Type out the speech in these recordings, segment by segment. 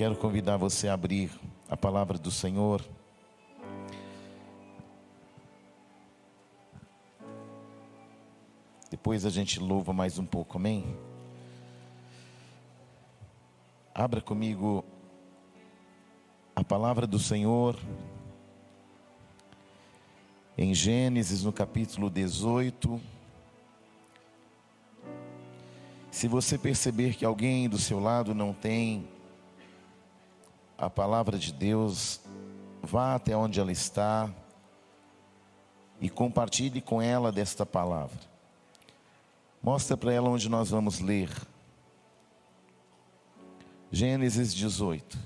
quero convidar você a abrir a palavra do Senhor. Depois a gente louva mais um pouco, amém? Abra comigo a palavra do Senhor em Gênesis, no capítulo 18. Se você perceber que alguém do seu lado não tem a palavra de Deus, vá até onde ela está e compartilhe com ela desta palavra. Mostra para ela onde nós vamos ler. Gênesis 18.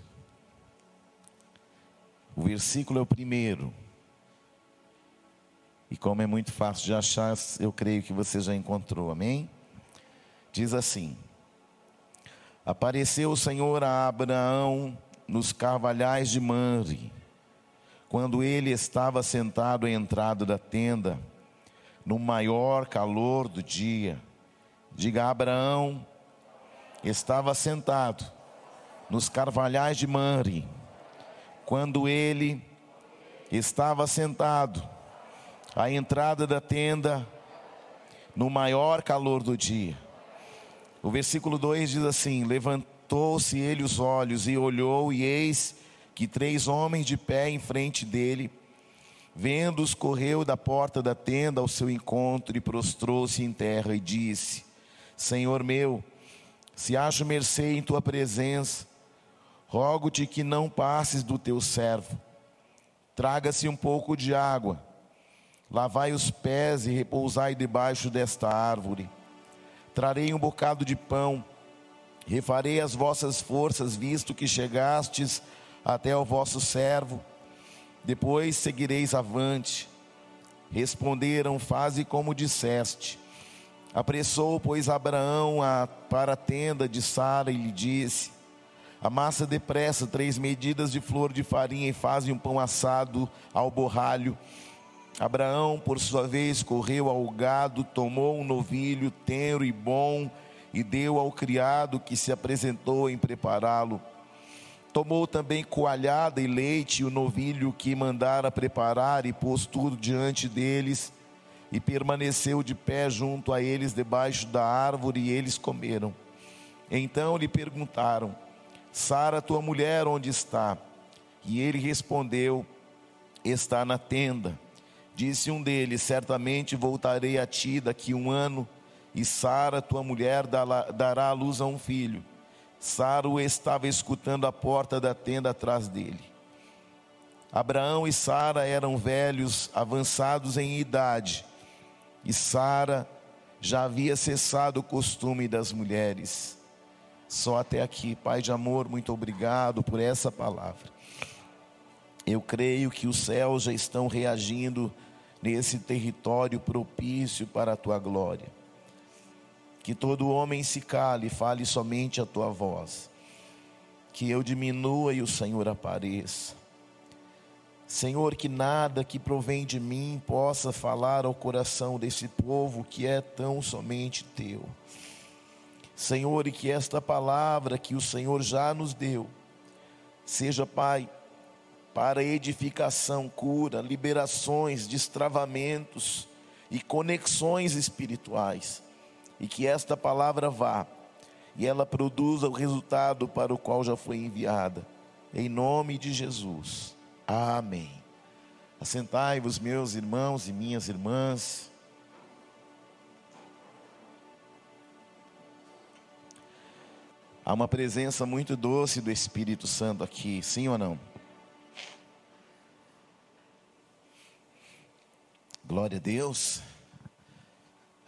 O versículo é o primeiro. E como é muito fácil de achar, eu creio que você já encontrou, amém? Diz assim: Apareceu o Senhor a Abraão nos carvalhais de Manre, quando ele estava sentado à entrada da tenda, no maior calor do dia. Diga, Abraão estava sentado nos carvalhais de Manre, quando ele estava sentado à entrada da tenda no maior calor do dia. O versículo 2 diz assim: Levantou-se ele os olhos e olhou, e eis que três homens de pé em frente dele, vendo-os, correu da porta da tenda ao seu encontro e prostrou-se em terra e disse: Senhor meu, se acho mercê em tua presença, rogo-te que não passes do teu servo. Traga-se um pouco de água Lavai os pés e repousai debaixo desta árvore. Trarei um bocado de pão, refarei as vossas forças, visto que chegastes até ao vosso servo. Depois seguireis avante. Responderam: Faze como disseste. Apressou, pois, Abraão a, para a tenda de Sara e lhe disse: Amassa depressa três medidas de flor de farinha e faze um pão assado ao borralho Abraão, por sua vez, correu ao gado, tomou um novilho tenro e bom e deu ao criado que se apresentou em prepará-lo. Tomou também coalhada e leite e o novilho que mandara preparar e pôs tudo diante deles e permaneceu de pé junto a eles debaixo da árvore e eles comeram. Então lhe perguntaram: Sara, tua mulher, onde está? E ele respondeu: Está na tenda. Disse um deles: Certamente voltarei a ti daqui um ano, e Sara, tua mulher, dará à luz a um filho. Sara estava escutando a porta da tenda atrás dele. Abraão e Sara eram velhos, avançados em idade, e Sara já havia cessado o costume das mulheres. Só até aqui, Pai de amor, muito obrigado por essa palavra. Eu creio que os céus já estão reagindo nesse território propício para a tua glória. Que todo homem se cale fale somente a tua voz. Que eu diminua e o Senhor apareça. Senhor, que nada que provém de mim possa falar ao coração desse povo que é tão somente teu. Senhor, e que esta palavra que o Senhor já nos deu, seja, Pai, para edificação, cura, liberações, destravamentos e conexões espirituais. E que esta palavra vá e ela produza o resultado para o qual já foi enviada. Em nome de Jesus. Amém. Assentai-vos, meus irmãos e minhas irmãs. Há uma presença muito doce do Espírito Santo aqui, sim ou não? Glória a Deus.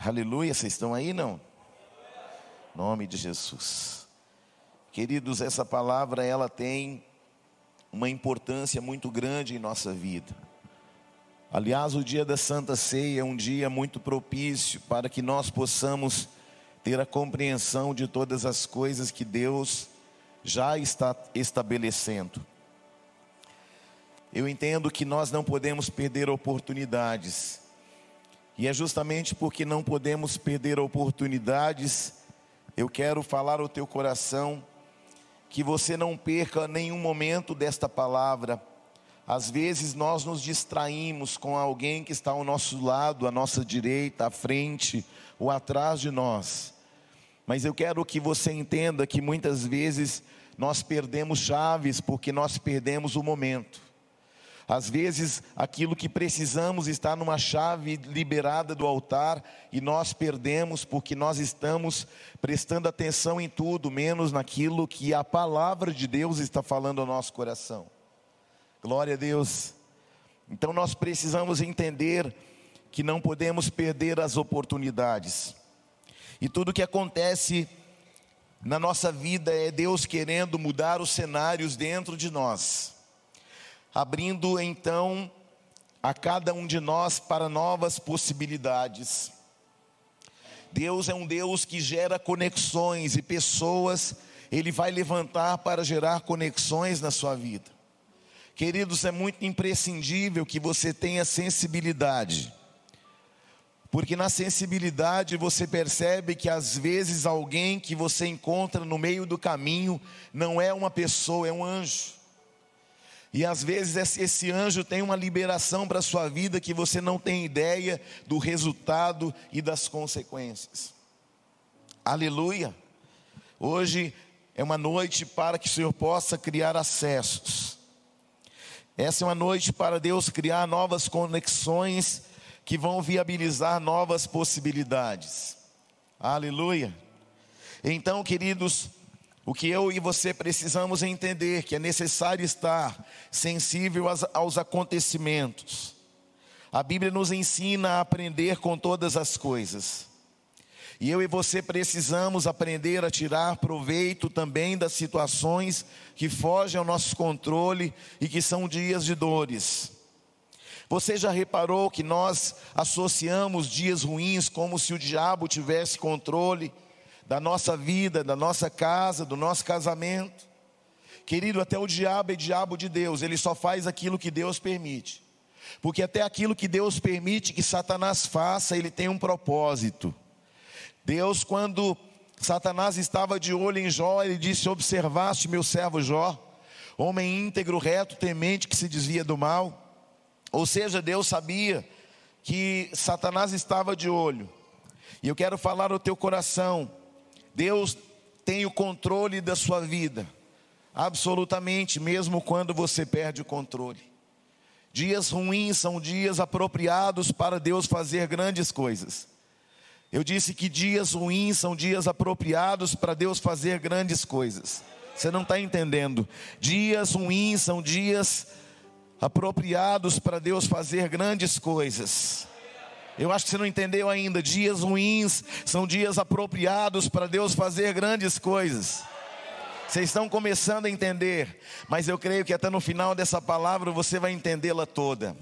Aleluia, vocês estão aí não? Nome de Jesus. Queridos, essa palavra ela tem uma importância muito grande em nossa vida. Aliás, o dia da Santa Ceia é um dia muito propício para que nós possamos ter a compreensão de todas as coisas que Deus já está estabelecendo. Eu entendo que nós não podemos perder oportunidades. E é justamente porque não podemos perder oportunidades, eu quero falar ao teu coração que você não perca nenhum momento desta palavra. Às vezes nós nos distraímos com alguém que está ao nosso lado, à nossa direita, à frente ou atrás de nós. Mas eu quero que você entenda que muitas vezes nós perdemos chaves porque nós perdemos o momento. Às vezes, aquilo que precisamos está numa chave liberada do altar e nós perdemos porque nós estamos prestando atenção em tudo, menos naquilo que a palavra de Deus está falando ao nosso coração. Glória a Deus. Então, nós precisamos entender que não podemos perder as oportunidades. E tudo que acontece na nossa vida é Deus querendo mudar os cenários dentro de nós abrindo então a cada um de nós para novas possibilidades. Deus é um Deus que gera conexões e pessoas, Ele vai levantar para gerar conexões na sua vida. Queridos, é muito imprescindível que você tenha sensibilidade, porque na sensibilidade você percebe que às vezes alguém que você encontra no meio do caminho não é uma pessoa, é um anjo. E às vezes esse anjo tem uma liberação para a sua vida que você não tem ideia do resultado e das consequências. Aleluia. Hoje é uma noite para que o Senhor possa criar acessos. Essa é uma noite para Deus criar novas conexões que vão viabilizar novas possibilidades. Aleluia. Então, queridos, o que eu e você precisamos entender que é necessário estar sensível aos, acontecimentos. A Bíblia nos ensina a aprender com todas as coisas. E eu e você precisamos aprender a tirar proveito também das situações que fogem ao nosso controle e que são dias de dores. Você já reparou que nós associamos dias ruins como se o diabo tivesse controle? Da nossa vida, da nossa casa, do nosso casamento. Querido, até o diabo é diabo de Deus, ele só faz aquilo que Deus permite. Porque até aquilo que Deus permite que Satanás faça, ele tem um propósito. Deus, quando Satanás estava de olho em Jó, ele disse: Observaste meu servo Jó, homem íntegro, reto, temente, que se desvia do mal. Ou seja, Deus sabia que Satanás estava de olho. E eu quero falar ao teu coração Deus tem o controle da sua vida, absolutamente, mesmo quando você perde o controle. Dias ruins são dias apropriados para Deus fazer grandes coisas. Eu disse que dias ruins são dias apropriados para Deus fazer grandes coisas. Você não está entendendo. Dias ruins são dias apropriados para Deus fazer grandes coisas. Eu acho que você não entendeu ainda. Dias ruins são dias apropriados para Deus fazer grandes coisas. Vocês estão começando a entender, mas eu creio que até no final dessa palavra você vai entendê-la toda.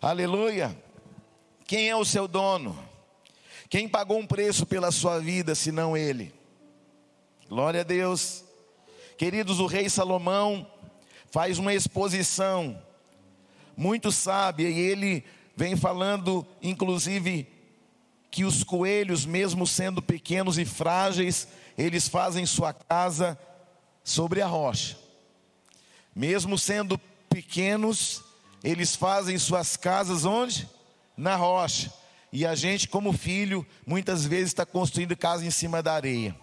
Aleluia. Quem é o seu dono? Quem pagou um preço pela sua vida, senão Ele? Glória a Deus. Queridos, o rei Salomão faz uma exposição muito sábia e ele vem falando, inclusive, que os coelhos, mesmo sendo pequenos e frágeis, eles fazem sua casa sobre a rocha. Mesmo sendo pequenos, eles fazem suas casas onde? Na rocha. E a gente, como filho, muitas vezes está construindo casa em cima da areia.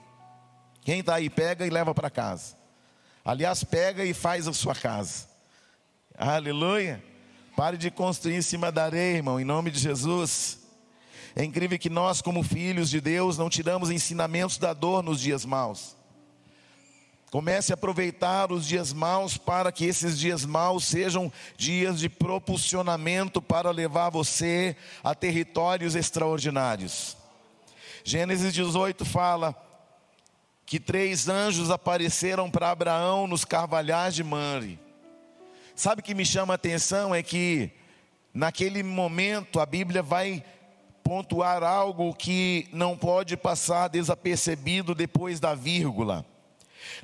Quem está aí, pega e leva para casa. Aliás, pega e faz a sua casa. Aleluia. Pare de construir em cima da areia, irmão, em nome de Jesus. É incrível que nós, como filhos de Deus, não tiramos ensinamentos da dor nos dias maus. Comece a aproveitar os dias maus para que esses dias maus sejam dias de propulsionamento para levar você a territórios extraordinários. Gênesis 18 fala que três anjos apareceram para Abraão nos carvalhais de Manre. Sabe o que me chama a atenção é que naquele momento a Bíblia vai pontuar algo que não pode passar desapercebido depois da vírgula.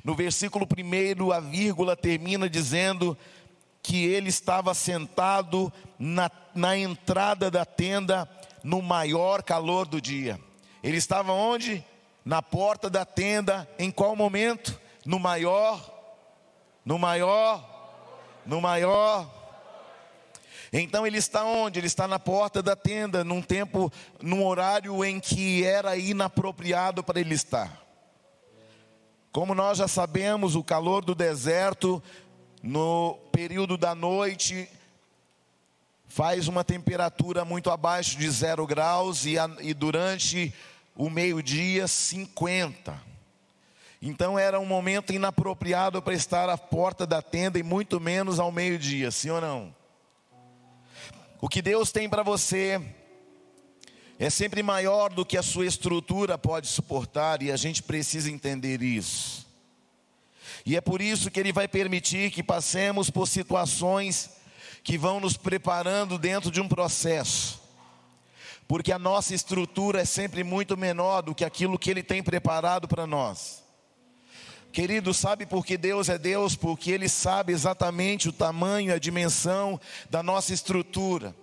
No versículo 1, a vírgula termina dizendo que ele estava sentado na, na entrada da tenda no maior calor do dia. Ele estava onde? Na porta da tenda, em qual momento? no maior, no maior, no maior. Então ele está onde? Ele está na porta da tenda, num tempo, num horário em que era inapropriado para ele estar. Como nós já sabemos, o calor do deserto, no período da noite, faz uma temperatura muito abaixo de zero graus e, a, e durante o meio-dia 50. Então era um momento inapropriado para estar à porta da tenda e muito menos ao meio-dia, sim ou não? O que Deus tem para você é sempre maior do que a sua estrutura pode suportar e a gente precisa entender isso. E é por isso que Ele vai permitir que passemos por situações que vão nos preparando dentro de um processo, porque a nossa estrutura é sempre muito menor do que aquilo que Ele tem preparado para nós. Querido, sabe por que Deus é Deus? Porque Ele sabe exatamente o tamanho, a dimensão da nossa estrutura.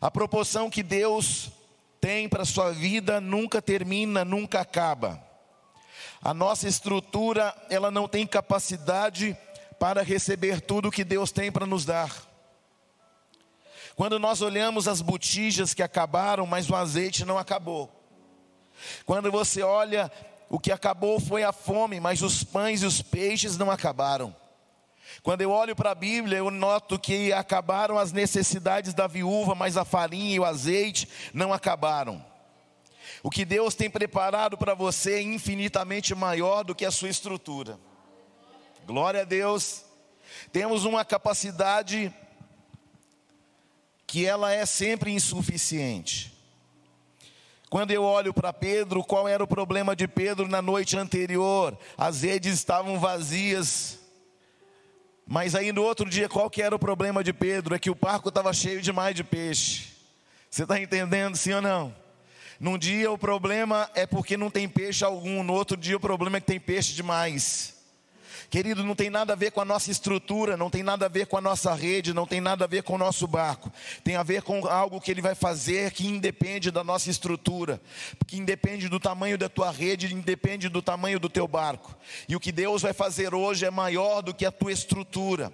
A proporção que Deus tem para a sua vida nunca termina, nunca acaba. A nossa estrutura, ela não tem capacidade para receber tudo que Deus tem para nos dar. Quando nós olhamos as botijas que acabaram, mas o azeite não acabou. Quando você olha, o que acabou foi a fome, mas os pães e os peixes não acabaram. Quando eu olho para a Bíblia, eu noto que acabaram as necessidades da viúva, mas a farinha e o azeite não acabaram. O que Deus tem preparado para você é infinitamente maior do que a sua estrutura. Glória a Deus. Temos uma capacidade que ela é sempre insuficiente. Quando eu olho para Pedro, qual era o problema de Pedro na noite anterior? As redes estavam vazias. Mas aí no outro dia, qual que era o problema de Pedro? É que o barco estava cheio demais de peixe. Você está entendendo, sim ou não? Num dia o problema é porque não tem peixe algum, no outro dia o problema é que tem peixe demais. Querido, não tem nada a ver com a nossa estrutura, não tem nada a ver com a nossa rede, não tem nada a ver com o nosso barco. Tem a ver com algo que ele vai fazer que independe da nossa estrutura, que independe do tamanho da tua rede, independe do tamanho do teu barco. E o que Deus vai fazer hoje é maior do que a tua estrutura.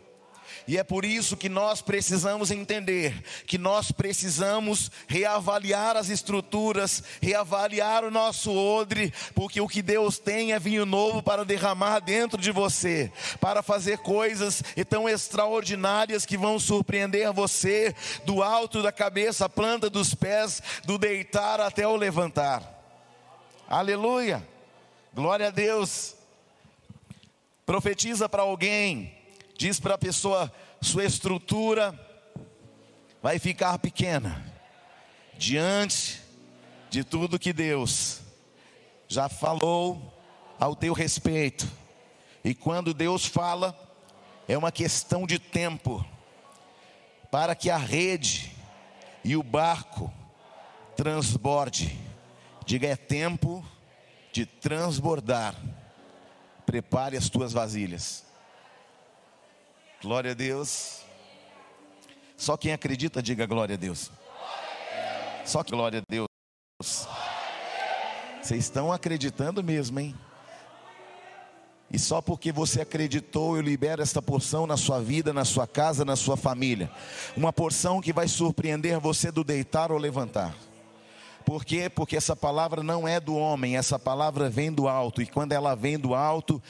E é por isso que nós precisamos entender que nós precisamos reavaliar as estruturas, reavaliar o nosso odre, porque o que Deus tem é vinho novo para derramar dentro de você, para fazer coisas tão extraordinárias que vão surpreender você do alto da cabeça, planta dos pés, do deitar até o levantar. Aleluia! Glória a Deus. Profetiza para alguém Diz para a pessoa: sua estrutura vai ficar pequena diante de tudo que Deus já falou ao teu respeito. E quando Deus fala, é uma questão de tempo para que a rede e o barco transborde. Diga, é tempo de transbordar. Prepare as tuas vasilhas. Glória a Deus. Só quem acredita, diga glória a Deus. Só que glória a Deus. Vocês estão acreditando mesmo, hein? E só porque você acreditou, eu libero esta porção na sua vida, na sua casa, na sua família. Uma porção que vai surpreender você do deitar ou levantar. Por quê? Porque essa palavra não é do homem, essa palavra vem do alto, e quando ela vem do alto,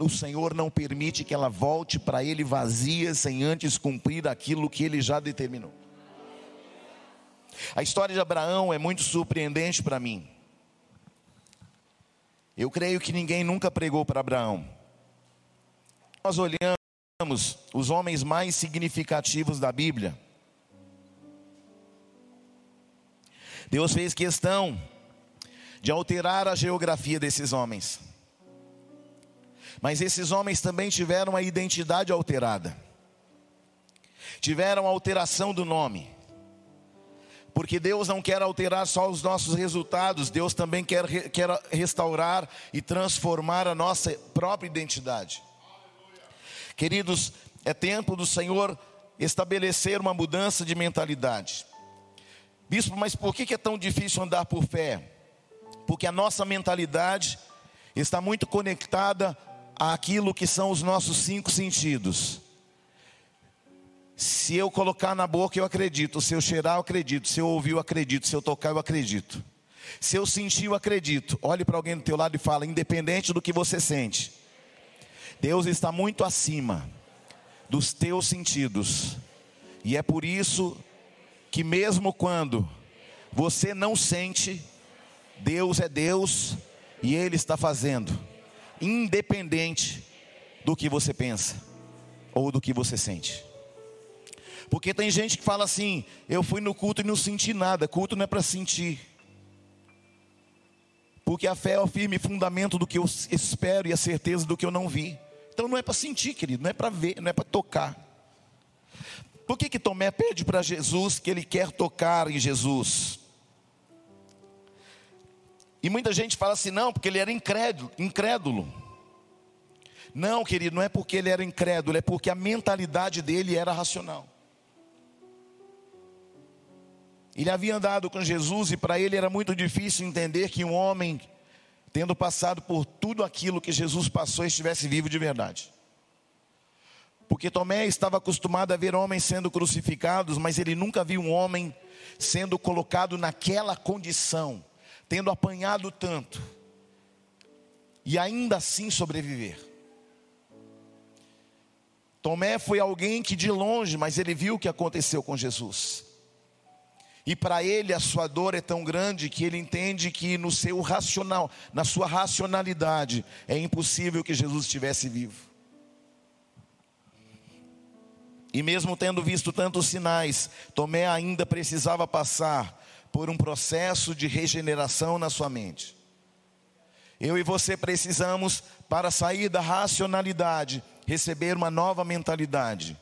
o Senhor não permite que ela volte para Ele vazia, sem antes cumprir aquilo que Ele já determinou. A história de Abraão é muito surpreendente para mim. Eu creio que ninguém nunca pregou para Abraão. Nós olhamos os homens mais significativos da Bíblia Deus fez questão de alterar a geografia desses homens. Mas esses homens também tiveram a identidade alterada. Tiveram a alteração do nome. Porque Deus não quer alterar só os nossos resultados, Deus também quer, quer restaurar e transformar a nossa própria identidade. Queridos, é tempo do Senhor estabelecer uma mudança de mentalidade. Bispo, mas por que é tão difícil andar por fé? Porque a nossa mentalidade está muito conectada àquilo que são os nossos cinco sentidos. Se eu colocar na boca, eu acredito. Se eu cheirar, eu acredito. Se eu ouvir, eu acredito. Se eu tocar, eu acredito. Se eu sentir, eu acredito. Olhe para alguém do teu lado e fala, independente do que você sente. Deus está muito acima dos teus sentidos. E é por isso que mesmo quando você não sente, Deus é Deus e Ele está fazendo, independente do que você pensa ou do que você sente. Porque tem gente que fala assim: eu fui no culto e não senti nada. Culto não é para sentir. Porque a fé é o firme fundamento do que eu espero e a certeza do que eu não vi. Então não é para sentir, querido, não é para ver, não é para tocar. Por que, que Tomé pede para Jesus que ele quer tocar em Jesus? E muita gente fala assim, não, porque ele era incrédulo, incrédulo. Não, querido, não é porque ele era incrédulo, é porque a mentalidade dele era racional. Ele havia andado com Jesus e para ele era muito difícil entender que um homem, tendo passado por tudo aquilo que Jesus passou, estivesse vivo de verdade. Porque Tomé estava acostumado a ver homens sendo crucificados, mas ele nunca viu um homem sendo colocado naquela condição, tendo apanhado tanto, e ainda assim sobreviver. Tomé foi alguém que de longe, mas ele viu o que aconteceu com Jesus. E para ele a sua dor é tão grande que ele entende que no seu racional, na sua racionalidade, é impossível que Jesus estivesse vivo. E mesmo tendo visto tantos sinais, Tomé ainda precisava passar por um processo de regeneração na sua mente. Eu e você precisamos, para sair da racionalidade, receber uma nova mentalidade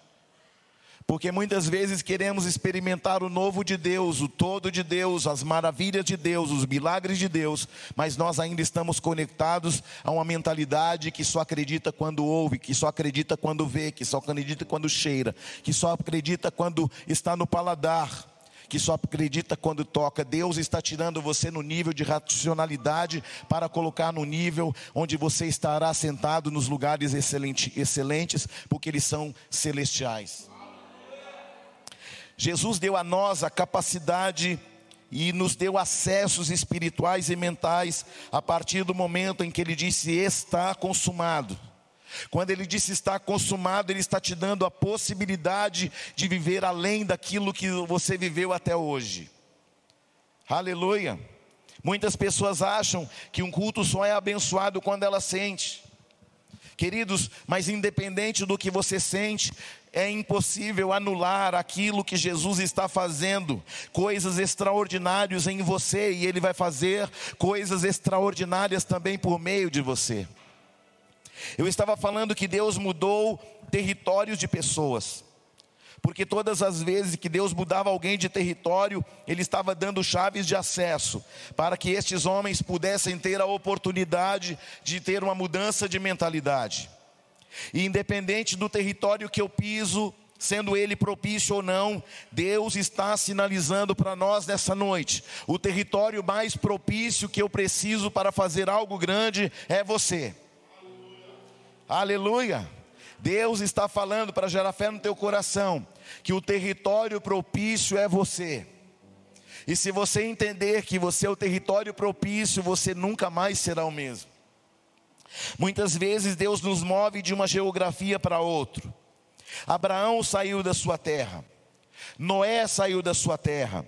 porque muitas vezes queremos experimentar o novo de Deus, o todo de Deus, as maravilhas de Deus, os milagres de Deus, mas nós ainda estamos conectados a uma mentalidade que só acredita quando ouve, que só acredita quando vê, que só acredita quando cheira, que só acredita quando está no paladar que só acredita quando toca. Deus está tirando você no nível de racionalidade para colocar no nível onde você estará sentado nos lugares excelentes, porque eles são celestiais. Jesus deu a nós a capacidade e nos deu acessos espirituais e mentais a partir do momento em que ele disse: Está consumado. Quando ele disse está consumado, ele está te dando a possibilidade de viver além daquilo que você viveu até hoje. Aleluia. Muitas pessoas acham que um culto só é abençoado quando ela sente. Queridos, mas independente do que você sente, é impossível anular aquilo que Jesus está fazendo, coisas extraordinárias em você, e Ele vai fazer coisas extraordinárias também por meio de você. Eu estava falando que Deus mudou territórios de pessoas, porque todas as vezes que Deus mudava alguém de território, Ele estava dando chaves de acesso, para que estes homens pudessem ter a oportunidade de ter uma mudança de mentalidade. E independente do território que eu piso, sendo ele propício ou não, Deus está sinalizando para nós nessa noite: o território mais propício que eu preciso para fazer algo grande é você. Aleluia. Aleluia. Deus está falando para gerar fé no teu coração que o território propício é você. E se você entender que você é o território propício, você nunca mais será o mesmo. Muitas vezes Deus nos move de uma geografia para outra. Abraão saiu da sua terra, Noé saiu da sua terra,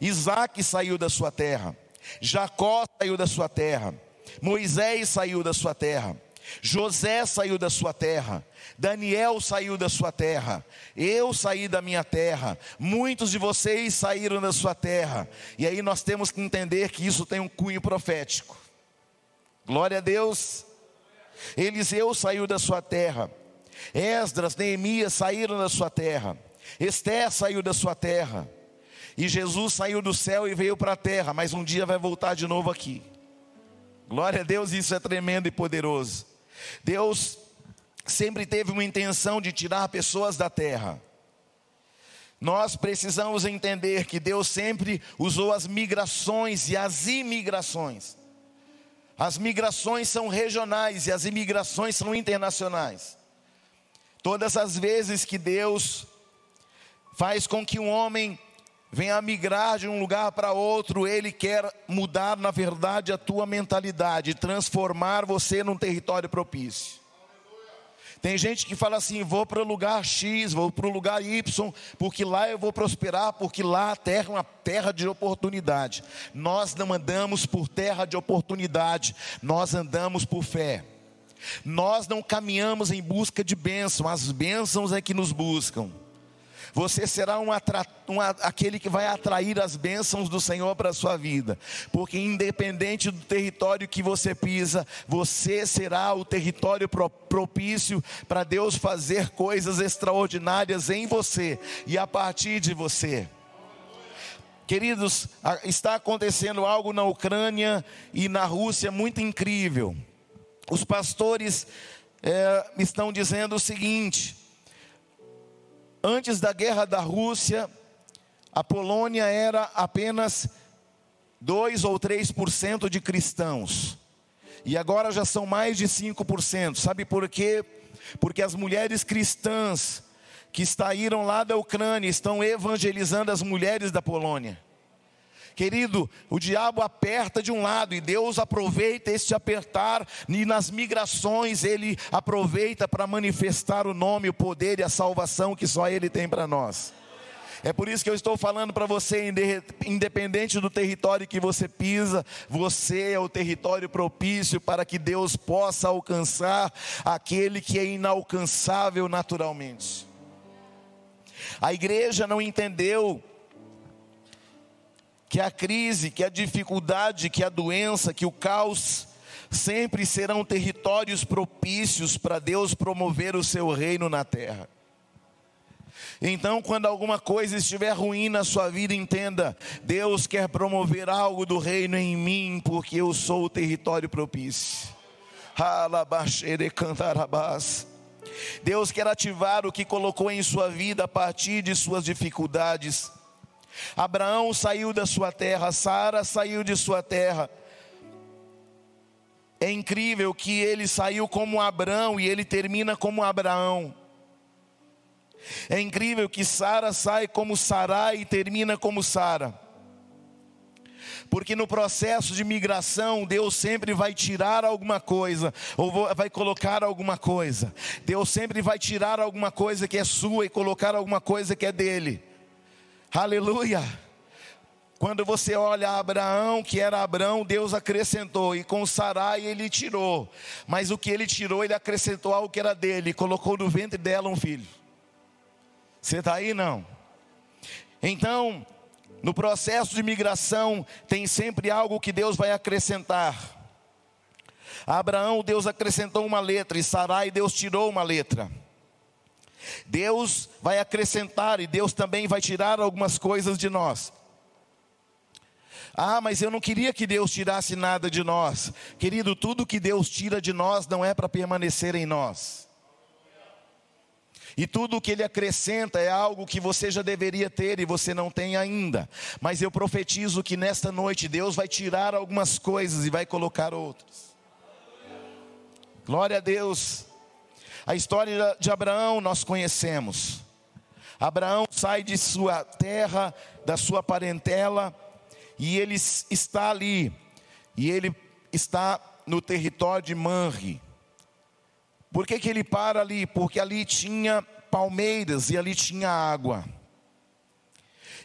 Isaac saiu da sua terra, Jacó saiu da sua terra, Moisés saiu da sua terra, José saiu da sua terra, Daniel saiu da sua terra, eu saí da minha terra, muitos de vocês saíram da sua terra, e aí nós temos que entender que isso tem um cunho profético. Glória a Deus. Eliseu saiu da sua terra. Esdras, Neemias saíram da sua terra. Esté saiu da sua terra. E Jesus saiu do céu e veio para a terra, mas um dia vai voltar de novo aqui. Glória a Deus, isso é tremendo e poderoso. Deus sempre teve uma intenção de tirar pessoas da terra. Nós precisamos entender que Deus sempre usou as migrações e as imigrações As migrações são regionais e as imigrações são internacionais. Todas as vezes que Deus faz com que um homem venha migrar de um lugar para outro, ele quer mudar, na verdade, a tua mentalidade, transformar você num território propício. Tem gente que fala assim: vou para o lugar X, vou para o lugar Y, porque lá eu vou prosperar, porque lá a terra é uma terra de oportunidade. Nós não andamos por terra de oportunidade, nós andamos por fé. Nós não caminhamos em busca de bênção, as bênçãos é que nos buscam. Você será um, um aquele que vai atrair as bênçãos do Senhor para a sua vida, porque independente do território que você pisa, você será o território propício para Deus fazer coisas extraordinárias em você e a partir de você. Queridos, está acontecendo algo na Ucrânia e na Rússia muito incrível. Os pastores é, estão dizendo o seguinte: Antes da guerra da Rússia, a Polônia era apenas 2 ou 3% de cristãos. E agora já são mais de 5%. Sabe por quê? Porque as mulheres cristãs que saíram lá da Ucrânia estão evangelizando as mulheres da Polônia. Querido, o diabo aperta de um lado e Deus aproveita este apertar, e nas migrações ele aproveita para manifestar o nome, o poder e a salvação que só ele tem para nós. É por isso que eu estou falando para você, independente do território que você pisa, você é o território propício para que Deus possa alcançar aquele que é inalcançável naturalmente. A igreja não entendeu que a crise, que a dificuldade, que a doença, que o caos sempre serão territórios propícios para Deus promover o seu reino na terra. Então, quando alguma coisa estiver ruim na sua vida, entenda: Deus quer promover algo do reino em mim, porque eu sou o território propício. Deus quer ativar o que colocou em sua vida a partir de suas dificuldades. Abraão saiu da sua terra, Sara saiu de sua terra. É incrível que ele saiu como Abraão e ele termina como Abraão. É incrível que Sara sai como Sarai e termina como Sara. Porque no processo de migração, Deus sempre vai tirar alguma coisa, ou vai colocar alguma coisa. Deus sempre vai tirar alguma coisa que é sua e colocar alguma coisa que é dele. Aleluia. Quando você olha Abraão, que era Abraão, Deus acrescentou, e com Sarai ele tirou. Mas o que ele tirou, ele acrescentou algo que era dele, colocou no ventre dela um filho. Você está aí? Não. Então, no processo de migração, tem sempre algo que Deus vai acrescentar. A Abraão, Deus acrescentou uma letra, e Sarai, Deus tirou uma letra. Deus vai acrescentar e Deus também vai tirar algumas coisas de nós. Ah, mas eu não queria que Deus tirasse nada de nós. Querido, tudo que Deus tira de nós não é para permanecer em nós. E tudo o que Ele acrescenta é algo que você já deveria ter e você não tem ainda. Mas eu profetizo que nesta noite Deus vai tirar algumas coisas e vai colocar outras. Glória a Deus. A história de Abraão nós conhecemos. Abraão sai de sua terra, da sua parentela, e ele está ali, e ele está no território de Manre. Por que, que ele para ali? Porque ali tinha palmeiras e ali tinha água.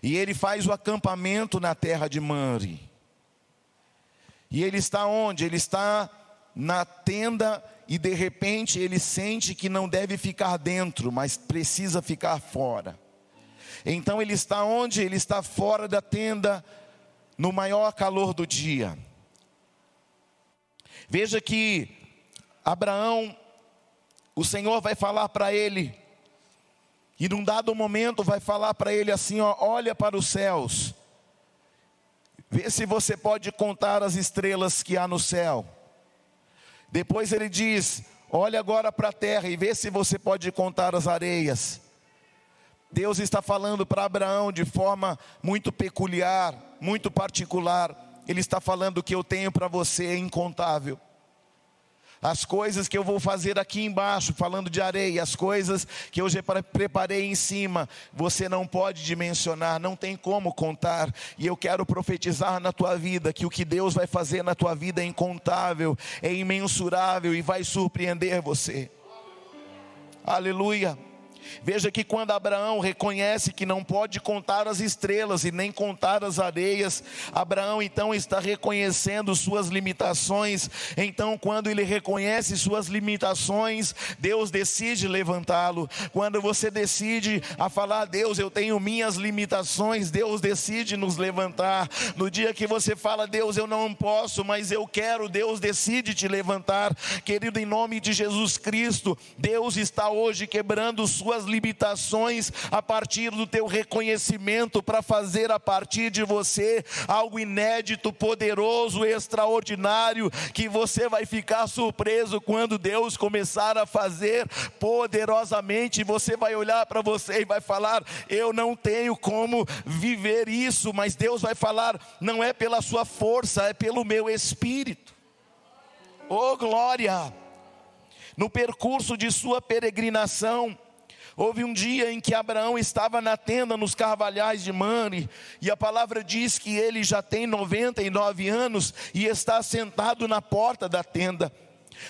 E ele faz o acampamento na terra de Manre. E ele está onde? Ele está na tenda e de repente ele sente que não deve ficar dentro, mas precisa ficar fora. Então ele está onde? Ele está fora da tenda, no maior calor do dia. Veja que Abraão, o Senhor vai falar para ele, e num dado momento vai falar para ele assim: ó, olha para os céus, vê se você pode contar as estrelas que há no céu. Depois ele diz: Olha agora para a terra e vê se você pode contar as areias. Deus está falando para Abraão de forma muito peculiar, muito particular. Ele está falando que eu tenho para você é incontável. As coisas que eu vou fazer aqui embaixo, falando de areia, as coisas que eu já preparei em cima, você não pode dimensionar, não tem como contar. E eu quero profetizar na tua vida que o que Deus vai fazer na tua vida é incontável, é imensurável e vai surpreender você. Aleluia. Veja que quando Abraão reconhece que não pode contar as estrelas e nem contar as areias, Abraão então está reconhecendo suas limitações. Então, quando ele reconhece suas limitações, Deus decide levantá-lo. Quando você decide a falar, Deus, eu tenho minhas limitações, Deus decide nos levantar. No dia que você fala, Deus, eu não posso, mas eu quero, Deus decide te levantar. Querido, em nome de Jesus Cristo, Deus está hoje quebrando suas tuas limitações, a partir do teu reconhecimento, para fazer a partir de você algo inédito, poderoso, extraordinário, que você vai ficar surpreso quando Deus começar a fazer poderosamente. Você vai olhar para você e vai falar: Eu não tenho como viver isso, mas Deus vai falar: Não é pela sua força, é pelo meu espírito. Oh glória! No percurso de sua peregrinação, Houve um dia em que Abraão estava na tenda nos carvalhais de Mane, e a palavra diz que ele já tem 99 anos e está sentado na porta da tenda.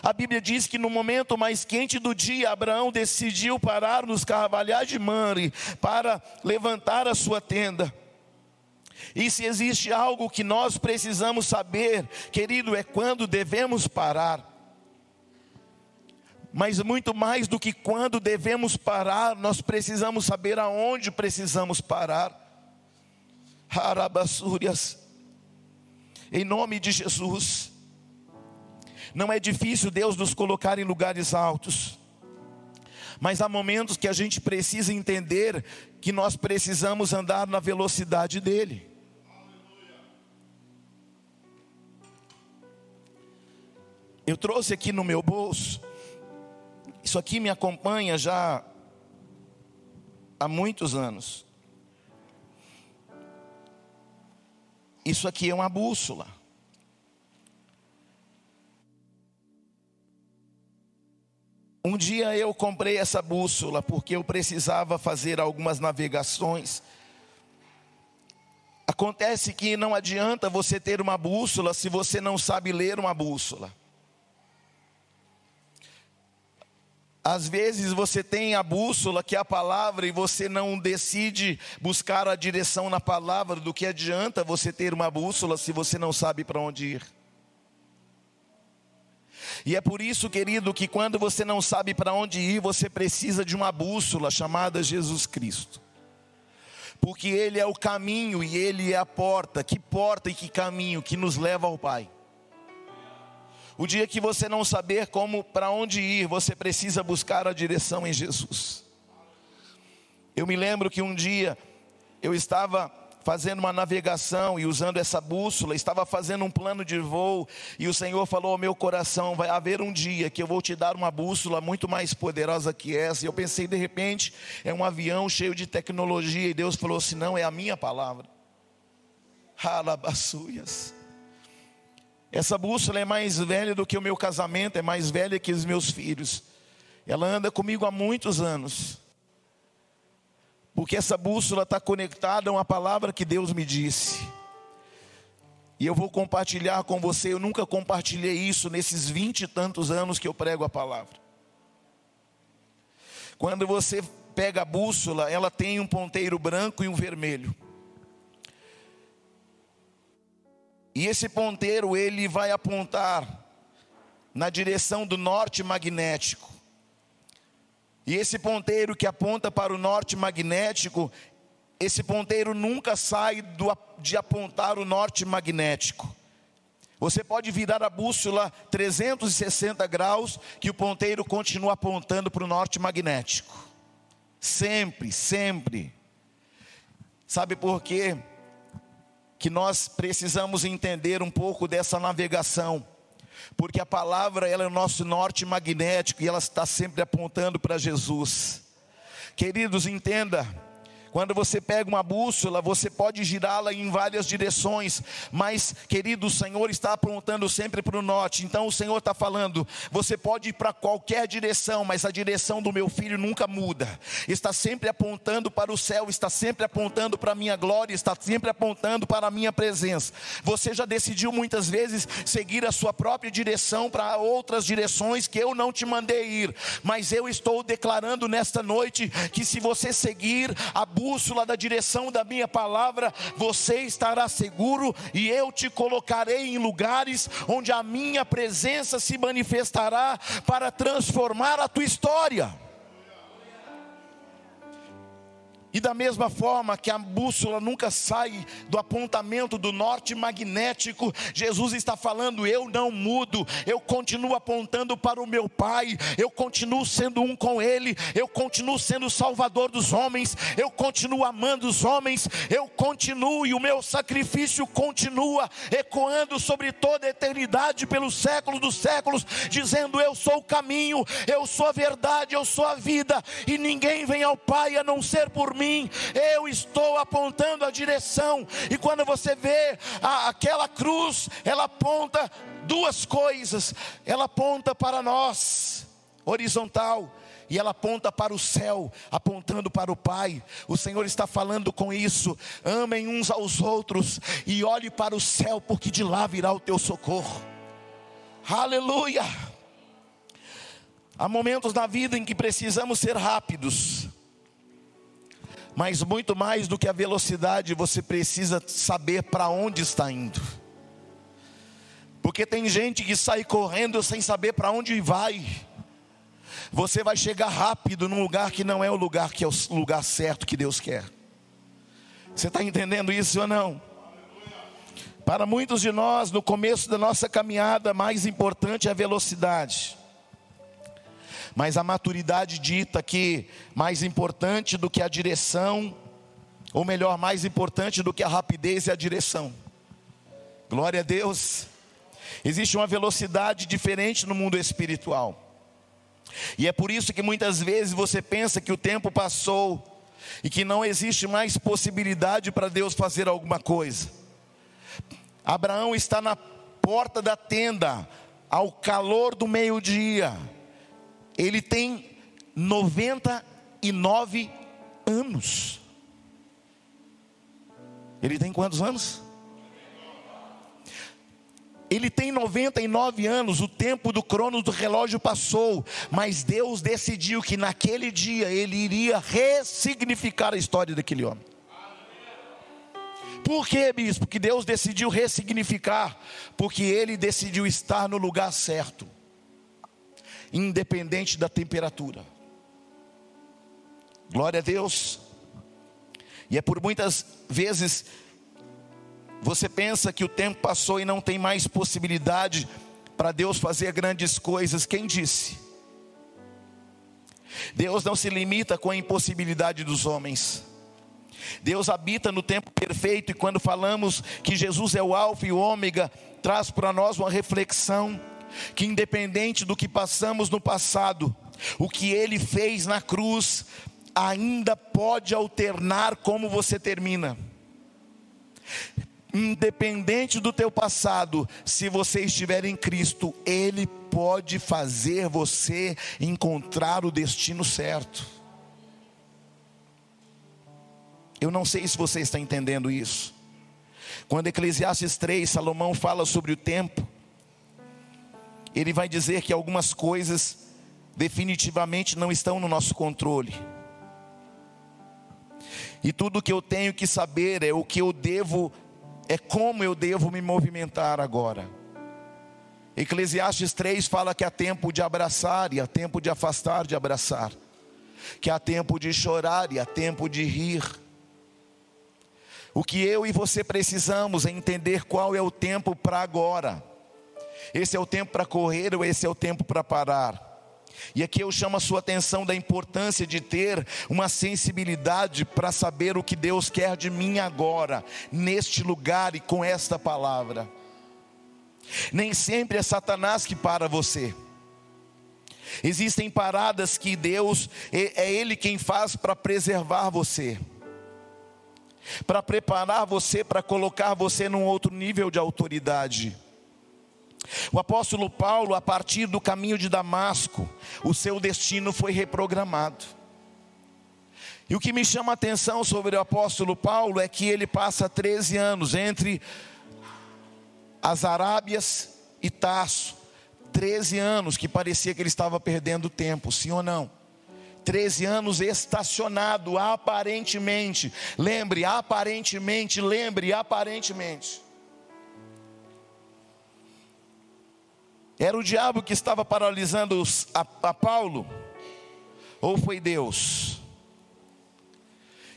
A Bíblia diz que no momento mais quente do dia, Abraão decidiu parar nos carvalhais de Mane para levantar a sua tenda. E se existe algo que nós precisamos saber, querido, é quando devemos parar. Mas muito mais do que quando devemos parar, nós precisamos saber aonde precisamos parar. Harabassúrias, em nome de Jesus. Não é difícil Deus nos colocar em lugares altos, mas há momentos que a gente precisa entender que nós precisamos andar na velocidade dEle. Eu trouxe aqui no meu bolso isso aqui me acompanha já há muitos anos. Isso aqui é uma bússola. Um dia eu comprei essa bússola porque eu precisava fazer algumas navegações. Acontece que não adianta você ter uma bússola se você não sabe ler uma bússola. Às vezes você tem a bússola, que é a palavra, e você não decide buscar a direção na palavra, do que adianta você ter uma bússola se você não sabe para onde ir. E é por isso, querido, que quando você não sabe para onde ir, você precisa de uma bússola chamada Jesus Cristo. Porque Ele é o caminho e Ele é a porta. Que porta e que caminho que nos leva ao Pai. O dia que você não saber como para onde ir, você precisa buscar a direção em Jesus. Eu me lembro que um dia eu estava fazendo uma navegação e usando essa bússola, estava fazendo um plano de voo, e o Senhor falou ao meu coração: vai haver um dia que eu vou te dar uma bússola muito mais poderosa que essa. E eu pensei, de repente, é um avião cheio de tecnologia, e Deus falou assim: não, é a minha palavra. Ralabaçuias. Essa bússola é mais velha do que o meu casamento, é mais velha que os meus filhos. Ela anda comigo há muitos anos. Porque essa bússola está conectada a uma palavra que Deus me disse. E eu vou compartilhar com você. Eu nunca compartilhei isso nesses vinte e tantos anos que eu prego a palavra. Quando você pega a bússola, ela tem um ponteiro branco e um vermelho. E esse ponteiro ele vai apontar na direção do norte magnético. E esse ponteiro que aponta para o norte magnético, esse ponteiro nunca sai do, de apontar o norte magnético. Você pode virar a bússola 360 graus, que o ponteiro continua apontando para o norte magnético. Sempre, sempre. Sabe por quê? Que nós precisamos entender um pouco dessa navegação, porque a palavra ela é o nosso norte magnético e ela está sempre apontando para Jesus. Queridos, entenda, Quando você pega uma bússola, você pode girá-la em várias direções, mas, querido, o Senhor está apontando sempre para o norte. Então o Senhor está falando: você pode ir para qualquer direção, mas a direção do meu filho nunca muda. Está sempre apontando para o céu, está sempre apontando para a minha glória, está sempre apontando para a minha presença. Você já decidiu muitas vezes seguir a sua própria direção para outras direções que eu não te mandei ir, mas eu estou declarando nesta noite que se você seguir a bússola da direção da minha palavra, você estará seguro e eu te colocarei em lugares onde a minha presença se manifestará para transformar a tua história. E da mesma forma que a bússola nunca sai do apontamento do norte magnético, Jesus está falando: eu não mudo, eu continuo apontando para o meu Pai, eu continuo sendo um com Ele, eu continuo sendo o Salvador dos homens, eu continuo amando os homens, eu continuo e o meu sacrifício continua ecoando sobre toda a eternidade, pelos séculos dos séculos, dizendo: Eu sou o caminho, eu sou a verdade, eu sou a vida, e ninguém vem ao Pai a não ser por mim, eu estou apontando a direção. E quando você vê a, aquela cruz, ela aponta duas coisas: ela aponta para nós, horizontal, e ela aponta para o céu, apontando para o Pai. O Senhor está falando com isso. Amem uns aos outros e olhe para o céu, porque de lá virá o teu socorro. Aleluia! Há momentos na vida em que precisamos ser rápidos. Mas muito mais do que a velocidade, você precisa saber para onde está indo. Porque tem gente que sai correndo sem saber para onde vai. Você vai chegar rápido num lugar que não é o lugar que é o lugar certo que Deus quer. Você está entendendo isso ou não? Para muitos de nós, no começo da nossa caminhada, mais importante é a velocidade. Mas a maturidade dita que mais importante do que a direção, ou melhor, mais importante do que a rapidez é a direção. Glória a Deus. Existe uma velocidade diferente no mundo espiritual. E é por isso que muitas vezes você pensa que o tempo passou e que não existe mais possibilidade para Deus fazer alguma coisa. Abraão está na porta da tenda, ao calor do meio-dia ele tem 99 anos. Ele tem quantos anos? Ele tem 99 anos, o tempo do crono do relógio passou, mas Deus decidiu que naquele dia ele iria ressignificar a história daquele homem. Por que, bispo? Porque Deus decidiu ressignificar, porque ele decidiu estar no lugar certo independente da temperatura. Glória a Deus. E é por muitas vezes você pensa que o tempo passou e não tem mais possibilidade para Deus fazer grandes coisas. Quem disse? Deus não se limita com a impossibilidade dos homens. Deus habita no tempo perfeito, e quando falamos que Jesus é o Alfa e o Ômega, traz para nós uma reflexão que independente do que passamos no passado, o que ele fez na cruz ainda pode alternar como você termina. Independente do teu passado, se você estiver em Cristo, ele pode fazer você encontrar o destino certo. Eu não sei se você está entendendo isso. Quando Eclesiastes 3, Salomão fala sobre o tempo, ele vai dizer que algumas coisas definitivamente não estão no nosso controle. E tudo que eu tenho que saber é o que eu devo, é como eu devo me movimentar agora. Eclesiastes 3 fala que há tempo de abraçar e há tempo de afastar de abraçar, que há tempo de chorar e há tempo de rir. O que eu e você precisamos é entender qual é o tempo para agora. Esse é o tempo para correr ou esse é o tempo para parar? E aqui eu chamo a sua atenção da importância de ter uma sensibilidade para saber o que Deus quer de mim agora, neste lugar e com esta palavra. Nem sempre é Satanás que para você. Existem paradas que Deus é, Ele quem faz para preservar você. para preparar você, para colocar você num outro nível de autoridade. O apóstolo Paulo, a partir do caminho de Damasco, o seu destino foi reprogramado. E o que me chama a atenção sobre o apóstolo Paulo é que ele passa 13 anos entre as Arábias e Taço. 13 anos que parecia que ele estava perdendo tempo, sim ou não? 13 anos estacionado, aparentemente. Lembre, aparentemente, lembre, aparentemente. Era o diabo que estava paralisando a, a Paulo? Ou foi Deus?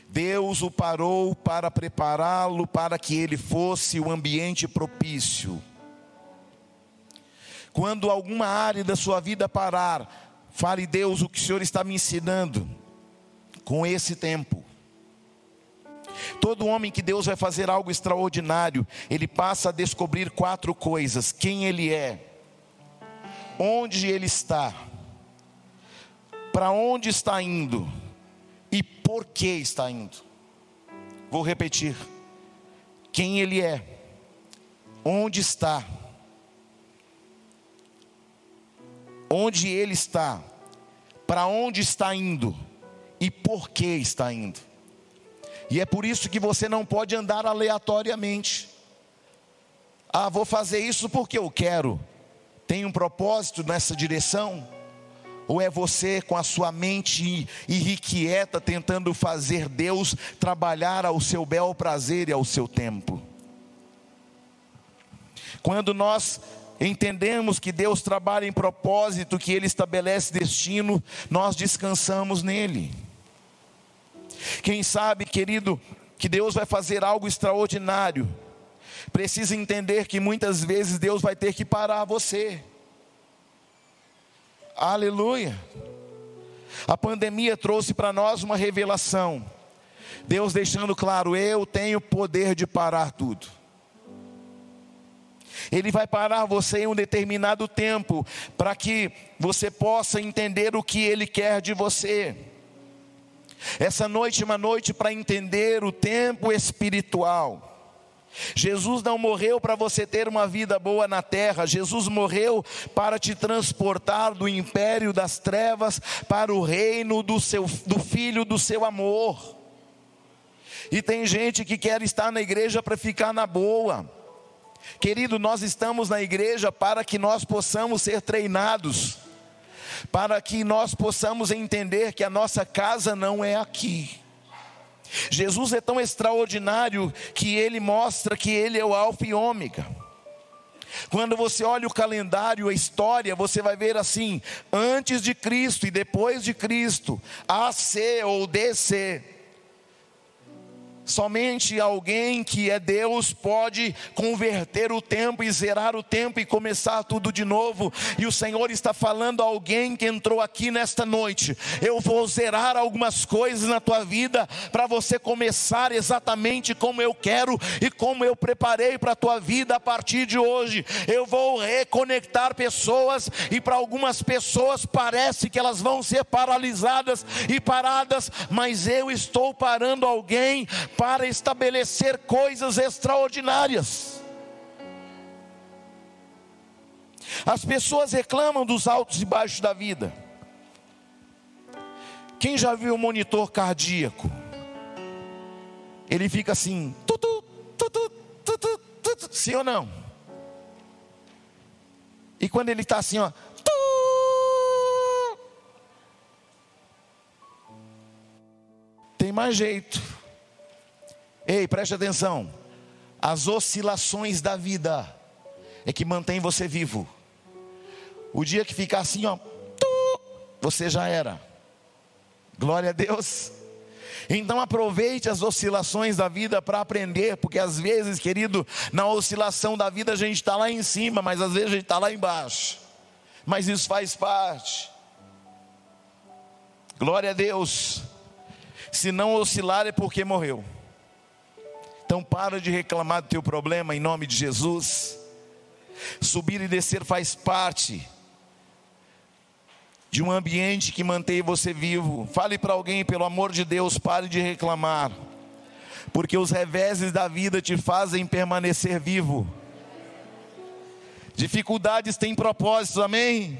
Deus o parou para prepará-lo para que ele fosse o ambiente propício. Quando alguma área da sua vida parar, fale, Deus, o que o Senhor está me ensinando com esse tempo. Todo homem que Deus vai fazer algo extraordinário, ele passa a descobrir quatro coisas: quem ele é, onde ele está, para onde está indo e por que está indo. Vou repetir: quem ele é, onde está, onde ele está, para onde está indo e por que está indo. E é por isso que você não pode andar aleatoriamente. Ah, vou fazer isso porque eu quero tem um propósito nessa direção? Ou é você com a sua mente irrequieta tentando fazer Deus trabalhar ao seu bel prazer e ao seu tempo? Quando nós entendemos que Deus trabalha em propósito, que Ele estabelece destino, nós descansamos nele. Quem sabe, querido, que Deus vai fazer algo extraordinário, precisa entender que muitas vezes Deus vai ter que parar você. Aleluia. A pandemia trouxe para nós uma revelação. Deus deixando claro: eu tenho poder de parar tudo. Ele vai parar você em um determinado tempo, para que você possa entender o que Ele quer de você. Essa noite é uma noite para entender o tempo espiritual. Jesus não morreu para você ter uma vida boa na terra, Jesus morreu para te transportar do império das trevas para o reino do, seu, do Filho do seu amor. E tem gente que quer estar na igreja para ficar na boa. Querido, nós estamos na igreja para que nós possamos ser treinados, para que nós possamos entender que a nossa casa não é aqui. Jesus é tão extraordinário que ele mostra que ele é o Alfa e Ômega. Quando você olha o calendário, a história, você vai ver assim: antes de Cristo e depois de Cristo, AC ou DC. Somente alguém que é Deus pode converter o tempo e zerar o tempo e começar tudo de novo. E o Senhor está falando a alguém que entrou aqui nesta noite: eu vou zerar algumas coisas na tua vida para você começar exatamente como eu quero e como eu preparei para a tua vida a partir de hoje. Eu vou reconectar pessoas e para algumas pessoas parece que elas vão ser paralisadas e paradas, mas eu estou parando alguém para estabelecer coisas extraordinárias. As pessoas reclamam dos altos e baixos da vida. Quem já viu o monitor cardíaco? Ele fica assim, sim ou não? E quando ele está assim, ó, tem mais jeito. Ei, preste atenção. As oscilações da vida é que mantém você vivo. O dia que ficar assim, ó, você já era. Glória a Deus. Então aproveite as oscilações da vida para aprender, porque às vezes, querido, na oscilação da vida a gente está lá em cima, mas às vezes a gente está lá embaixo. Mas isso faz parte. Glória a Deus. Se não oscilar é porque morreu. Então para de reclamar do teu problema em nome de Jesus. Subir e descer faz parte de um ambiente que mantém você vivo. Fale para alguém, pelo amor de Deus, pare de reclamar. porque os reveses da vida te fazem permanecer vivo. Dificuldades têm propósitos, amém?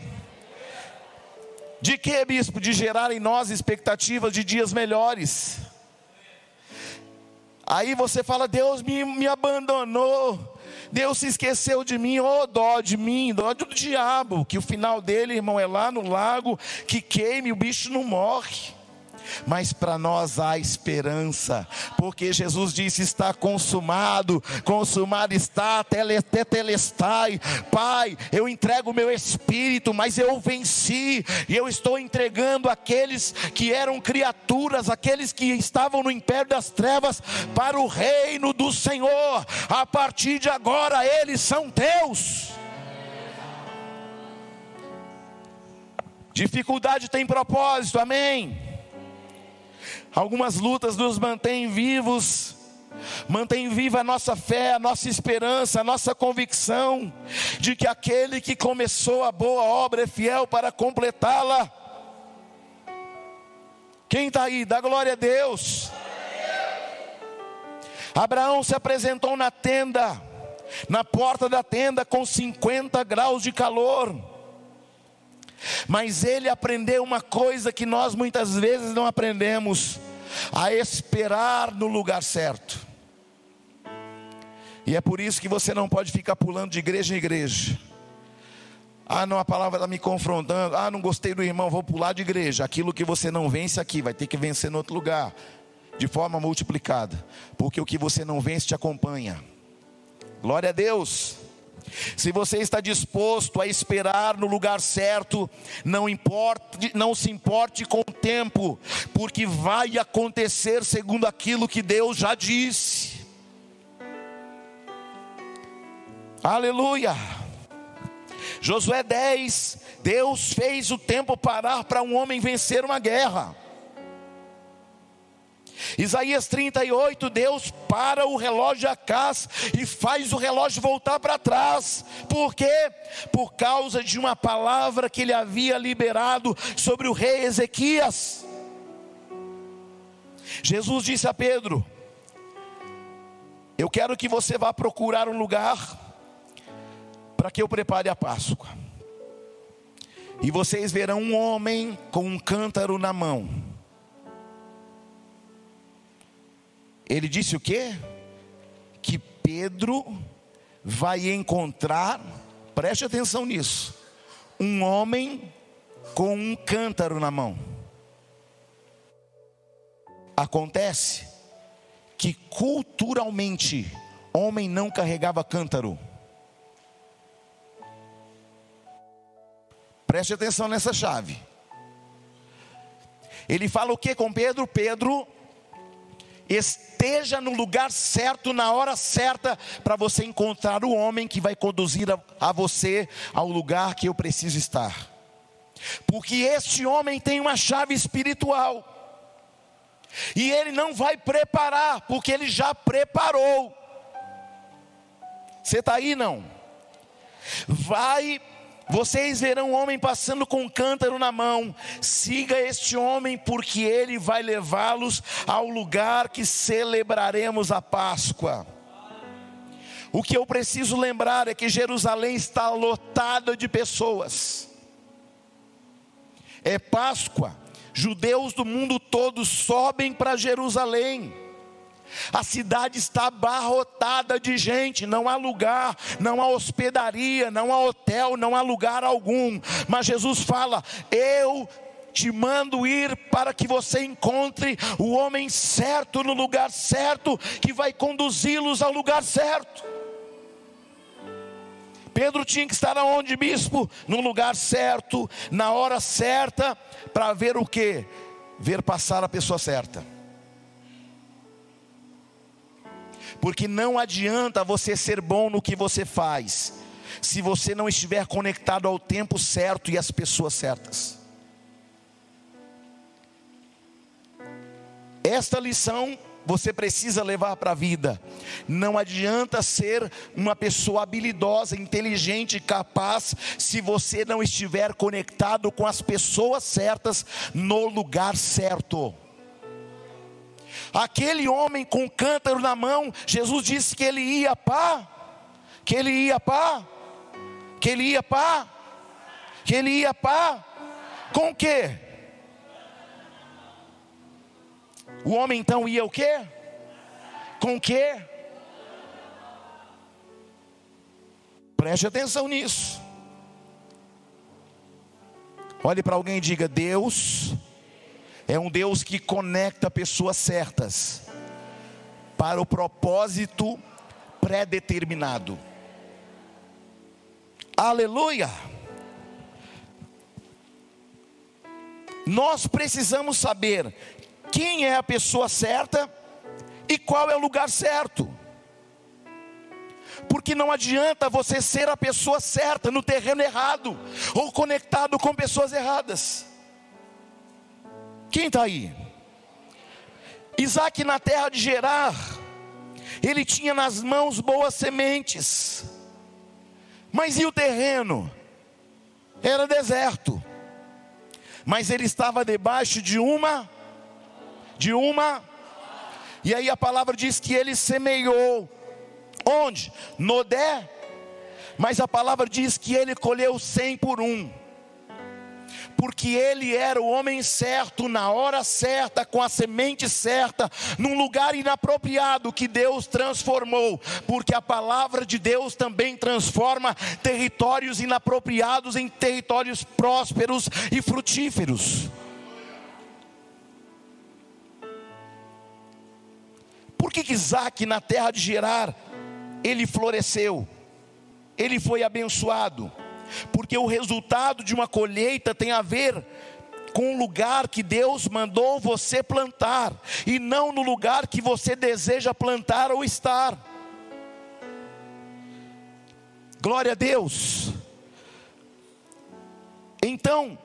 De que, bispo? De gerar em nós expectativas de dias melhores. Aí você fala, Deus me, me abandonou, Deus se esqueceu de mim, oh dó de mim, dó do diabo, que o final dele, irmão, é lá no lago, que queime, o bicho não morre mas para nós há esperança, porque Jesus disse: está consumado, consumado está, tetelestai. Pai, eu entrego o meu espírito, mas eu venci, e eu estou entregando aqueles que eram criaturas, aqueles que estavam no império das trevas, para o reino do Senhor. A partir de agora, eles são teus. Dificuldade tem propósito, amém. Algumas lutas nos mantêm vivos, mantém viva a nossa fé, a nossa esperança, a nossa convicção de que aquele que começou a boa obra é fiel para completá-la. Quem está aí? Dá glória a Deus. Abraão se apresentou na tenda, na porta da tenda, com 50 graus de calor. Mas ele aprendeu uma coisa que nós muitas vezes não aprendemos: a esperar no lugar certo. E é por isso que você não pode ficar pulando de igreja em igreja. Ah, não, a palavra está me confrontando. Ah, não gostei do irmão, vou pular de igreja. Aquilo que você não vence aqui, vai ter que vencer no outro lugar, de forma multiplicada. Porque o que você não vence te acompanha. Glória a Deus. Se você está disposto a esperar no lugar certo, não importe, não se importe com o tempo, porque vai acontecer segundo aquilo que Deus já disse. Aleluia. Josué 10, Deus fez o tempo parar para um homem vencer uma guerra. Isaías 38, Deus para o relógio Acás e faz o relógio voltar para trás. Por quê? Por causa de uma palavra que ele havia liberado sobre o rei Ezequias. Jesus disse a Pedro: Eu quero que você vá procurar um lugar para que eu prepare a Páscoa. E vocês verão um homem com um cântaro na mão Ele disse o quê? Que Pedro vai encontrar, preste atenção nisso, um homem com um cântaro na mão. Acontece que culturalmente homem não carregava cântaro. Preste atenção nessa chave. Ele fala o que com Pedro? Pedro esteja no lugar certo, na hora certa, para você encontrar o homem que vai conduzir a, a você ao lugar que eu preciso estar. Porque este homem tem uma chave espiritual. E ele não vai preparar, porque ele já preparou. Você está aí não? Vai vocês verão um homem passando com um cântaro na mão. Siga este homem, porque ele vai levá-los ao lugar que celebraremos a Páscoa. O que eu preciso lembrar é que Jerusalém está lotada de pessoas. É Páscoa. Judeus do mundo todo sobem para Jerusalém. A cidade está abarrotada de gente, não há lugar, não há hospedaria, não há hotel, não há lugar algum. Mas Jesus fala: Eu te mando ir para que você encontre o homem certo no lugar certo, que vai conduzi-los ao lugar certo. Pedro tinha que estar aonde, bispo? No lugar certo, na hora certa, para ver o que? Ver passar a pessoa certa. Porque não adianta você ser bom no que você faz, se você não estiver conectado ao tempo certo e às pessoas certas. Esta lição você precisa levar para a vida. Não adianta ser uma pessoa habilidosa, inteligente, capaz, se você não estiver conectado com as pessoas certas no lugar certo. Aquele homem com cântaro na mão, Jesus disse que ele ia pá, que ele ia pá, que ele ia pá, que ele ia pá, com o quê? O homem então ia o quê? Com o quê? Preste atenção nisso. Olhe para alguém e diga: Deus é um Deus que conecta pessoas certas para o propósito pré-determinado. Aleluia! Nós precisamos saber quem é a pessoa certa e qual é o lugar certo. Porque não adianta você ser a pessoa certa no terreno errado, ou conectado com pessoas erradas. Quem está aí? Isaac na terra de Gerar, ele tinha nas mãos boas sementes, mas e o terreno? Era deserto, mas ele estava debaixo de uma, de uma, e aí a palavra diz que ele semeou, Onde? Nodé. Mas a palavra diz que ele colheu cem por um. Porque ele era o homem certo, na hora certa, com a semente certa, num lugar inapropriado que Deus transformou. Porque a palavra de Deus também transforma territórios inapropriados em territórios prósperos e frutíferos. Por que, Isaac, na terra de Gerar, ele floresceu, ele foi abençoado, porque o resultado de uma colheita tem a ver com o lugar que Deus mandou você plantar, e não no lugar que você deseja plantar ou estar. Glória a Deus. Então,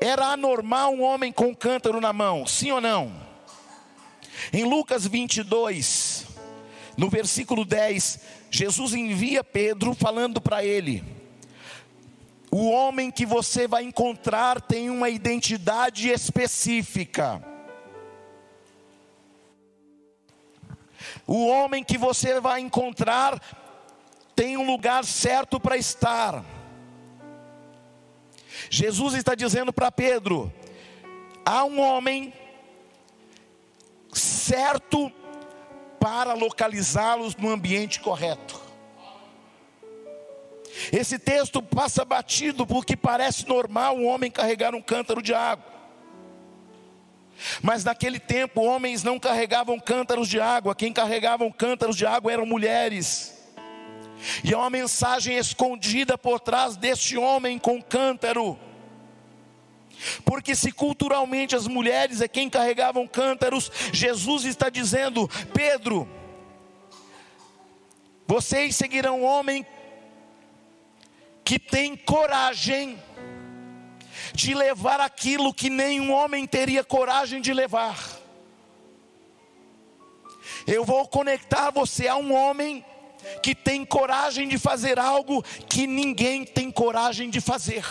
era anormal um homem com cântaro na mão, sim ou não? Em Lucas 22, no versículo 10, Jesus envia Pedro falando para ele: O homem que você vai encontrar tem uma identidade específica. O homem que você vai encontrar tem um lugar certo para estar. Jesus está dizendo para Pedro: há um homem certo para localizá-los no ambiente correto. Esse texto passa batido porque parece normal um homem carregar um cântaro de água. Mas naquele tempo, homens não carregavam cântaros de água, quem carregavam cântaros de água eram mulheres. E há uma mensagem escondida por trás deste homem com cântaro. Porque se culturalmente as mulheres é quem carregavam cântaros, Jesus está dizendo: Pedro, vocês seguirão um homem que tem coragem de levar aquilo que nenhum homem teria coragem de levar. Eu vou conectar você a um homem que tem coragem de fazer algo que ninguém tem coragem de fazer.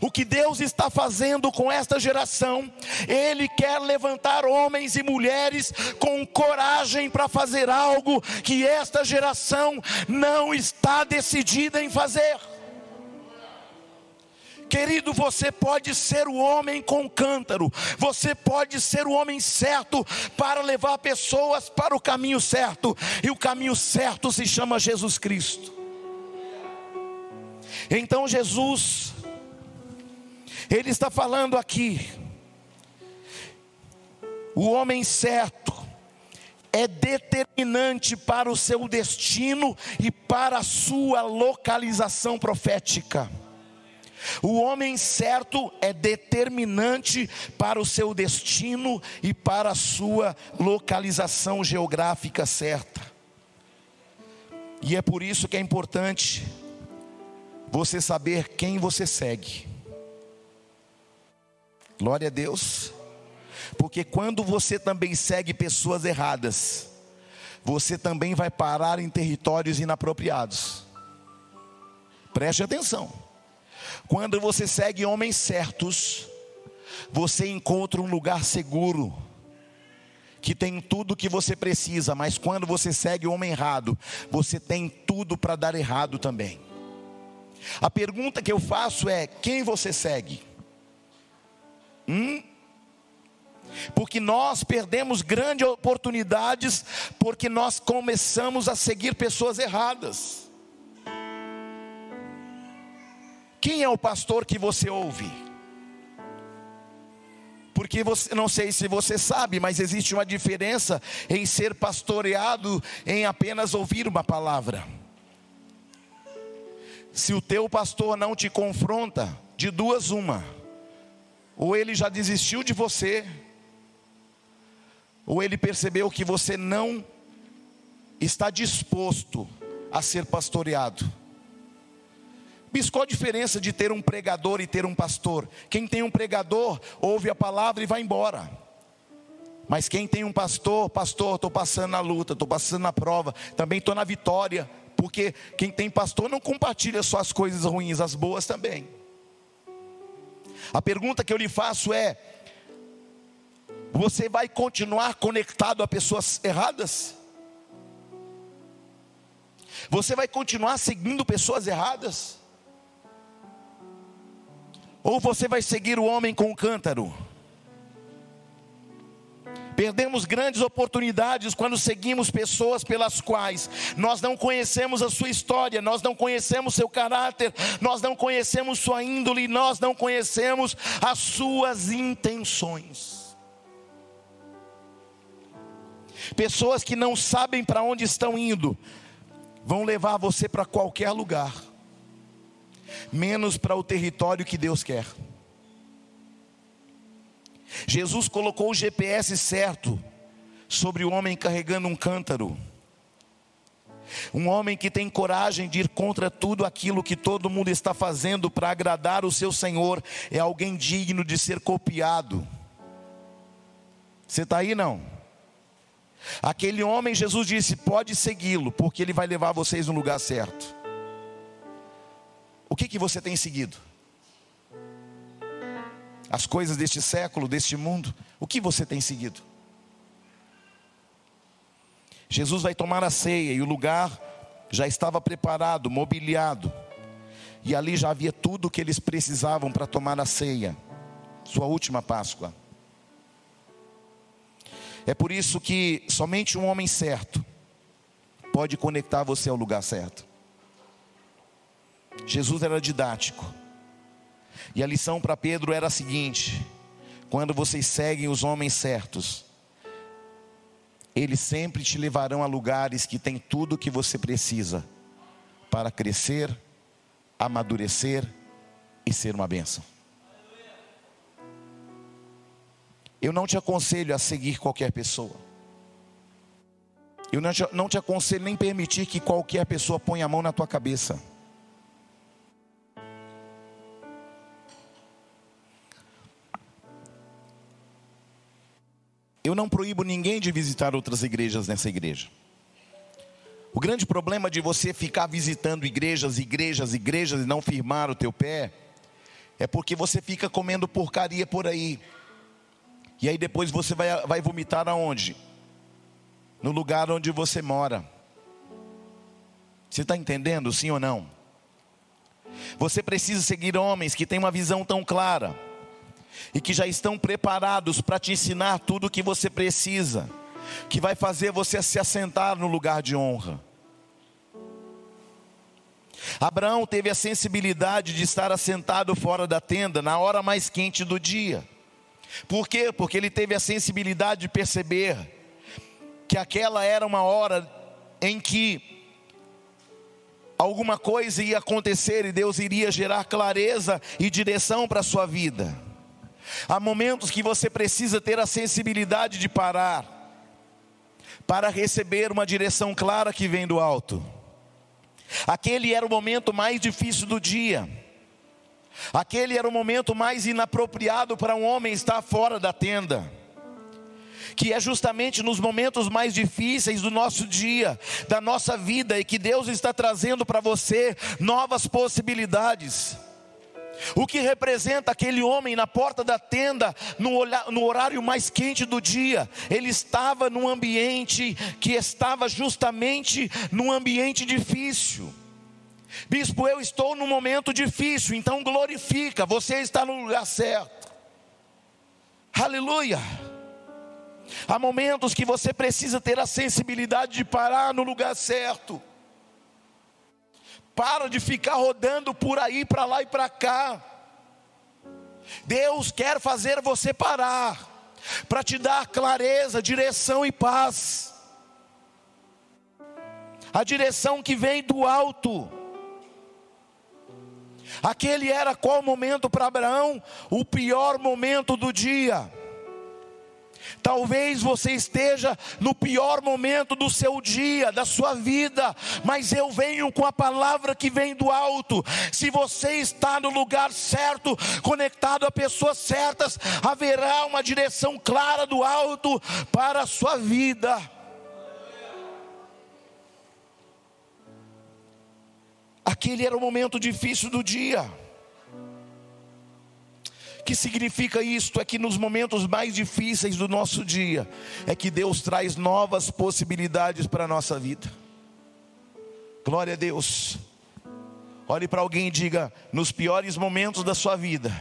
O que Deus está fazendo com esta geração, Ele quer levantar homens e mulheres com coragem para fazer algo que esta geração não está decidida em fazer. Querido, você pode ser o homem com cântaro, você pode ser o homem certo para levar pessoas para o caminho certo, e o caminho certo se chama Jesus Cristo. Então, Jesus ele está falando aqui, o homem certo é determinante para o seu destino e para a sua localização profética. O homem certo é determinante para o seu destino e para a sua localização geográfica certa. E é por isso que é importante você saber quem você segue. Glória a Deus. Porque quando você também segue pessoas erradas, você também vai parar em territórios inapropriados. Preste atenção. Quando você segue homens certos, você encontra um lugar seguro, que tem tudo que você precisa, mas quando você segue o homem errado, você tem tudo para dar errado também. A pergunta que eu faço é: quem você segue? Hum? Porque nós perdemos grandes oportunidades porque nós começamos a seguir pessoas erradas. Quem é o pastor que você ouve? Porque você, não sei se você sabe, mas existe uma diferença em ser pastoreado em apenas ouvir uma palavra. Se o teu pastor não te confronta, de duas uma, ou ele já desistiu de você, ou ele percebeu que você não está disposto a ser pastoreado. Bis, qual a diferença de ter um pregador e ter um pastor? Quem tem um pregador, ouve a palavra e vai embora. Mas quem tem um pastor, pastor, estou passando na luta, estou passando na prova, também estou na vitória, porque quem tem pastor não compartilha só as coisas ruins, as boas também. A pergunta que eu lhe faço é: você vai continuar conectado a pessoas erradas? Você vai continuar seguindo pessoas erradas? Ou você vai seguir o homem com o cântaro? Perdemos grandes oportunidades quando seguimos pessoas pelas quais nós não conhecemos a sua história, nós não conhecemos seu caráter, nós não conhecemos sua índole, nós não conhecemos as suas intenções. Pessoas que não sabem para onde estão indo, vão levar você para qualquer lugar menos para o território que Deus quer. Jesus colocou o GPS certo sobre o homem carregando um cântaro. Um homem que tem coragem de ir contra tudo aquilo que todo mundo está fazendo para agradar o seu Senhor, é alguém digno de ser copiado. Você está aí não? Aquele homem, Jesus disse: pode segui-lo, porque ele vai levar vocês no lugar certo. O que, que você tem seguido? As coisas deste século, deste mundo, o que você tem seguido? Jesus vai tomar a ceia e o lugar já estava preparado, mobiliado, e ali já havia tudo o que eles precisavam para tomar a ceia, sua última Páscoa. É por isso que somente um homem certo pode conectar você ao lugar certo. Jesus era didático. E a lição para Pedro era a seguinte: quando vocês seguem os homens certos, eles sempre te levarão a lugares que tem tudo o que você precisa para crescer, amadurecer e ser uma bênção. Eu não te aconselho a seguir qualquer pessoa. Eu não te, não te aconselho nem permitir que qualquer pessoa ponha a mão na tua cabeça. Eu não proíbo ninguém de visitar outras igrejas nessa igreja. O grande problema de você ficar visitando igrejas, igrejas, igrejas e não firmar o teu pé é porque você fica comendo porcaria por aí. E aí depois você vai, vai vomitar aonde? No lugar onde você mora. Você está entendendo, sim ou não? Você precisa seguir homens que têm uma visão tão clara e que já estão preparados para te ensinar tudo o que você precisa, que vai fazer você se assentar no lugar de honra. Abraão teve a sensibilidade de estar assentado fora da tenda na hora mais quente do dia. Por quê? Porque ele teve a sensibilidade de perceber que aquela era uma hora em que alguma coisa ia acontecer e Deus iria gerar clareza e direção para a sua vida. Há momentos que você precisa ter a sensibilidade de parar, para receber uma direção clara que vem do alto. Aquele era o momento mais difícil do dia. Aquele era o momento mais inapropriado para um homem estar fora da tenda. Que é justamente nos momentos mais difíceis do nosso dia, da nossa vida, e que Deus está trazendo para você novas possibilidades. O que representa aquele homem na porta da tenda, no, horário mais quente do dia, ele estava num ambiente que estava justamente num ambiente difícil. Bispo, eu estou num momento difícil, então glorifica, você está no lugar certo. Aleluia. Há momentos que você precisa ter a sensibilidade de parar no lugar certo. Para de ficar rodando por aí, para lá e para cá. Deus quer fazer você parar, para te dar clareza, direção e paz. A direção que vem do alto. Aquele era qual momento para Abraão? O pior momento do dia. Talvez você esteja no pior momento do seu dia, da sua vida, mas eu venho com a palavra que vem do alto. Se você está no lugar certo, conectado a pessoas certas, haverá uma direção clara do alto para a sua vida. Aquele era o momento difícil do dia que significa isto? É que nos momentos mais difíceis do nosso dia, é que Deus traz novas possibilidades para a nossa vida. Glória a Deus. Olhe para alguém e diga: nos piores momentos da sua vida,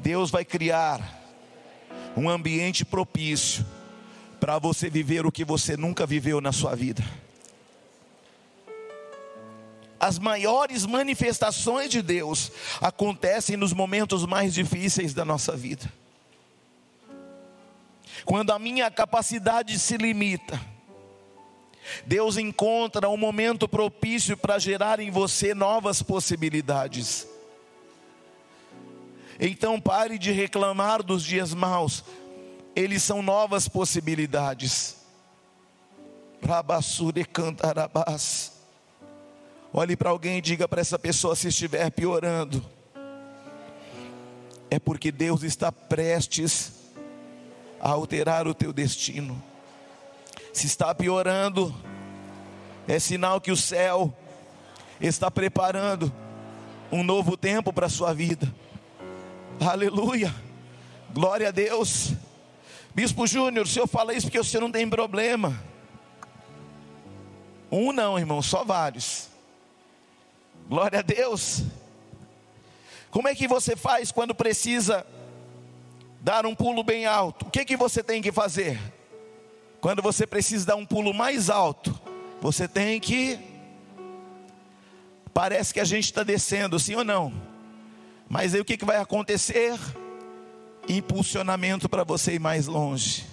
Deus vai criar um ambiente propício para você viver o que você nunca viveu na sua vida as maiores manifestações de Deus acontecem nos momentos mais difíceis da nossa vida. Quando a minha capacidade se limita, Deus encontra um momento propício para gerar em você novas possibilidades. Então pare de reclamar dos dias maus, eles são novas possibilidades. Rabassure cantarabás. Olhe para alguém e diga para essa pessoa se estiver piorando. É porque Deus está prestes a alterar o teu destino. Se está piorando, é sinal que o céu está preparando um novo tempo para a sua vida. Aleluia. Glória a Deus. Bispo Júnior, o senhor fala isso porque o senhor não tem problema. Um não, irmão, só vários. Glória a Deus. Como é que você faz quando precisa dar um pulo bem alto? O que que você tem que fazer? Quando você precisa dar um pulo mais alto, você tem que parece que a gente está descendo, sim ou não? Mas aí o que, que vai acontecer? Impulsionamento para você ir mais longe.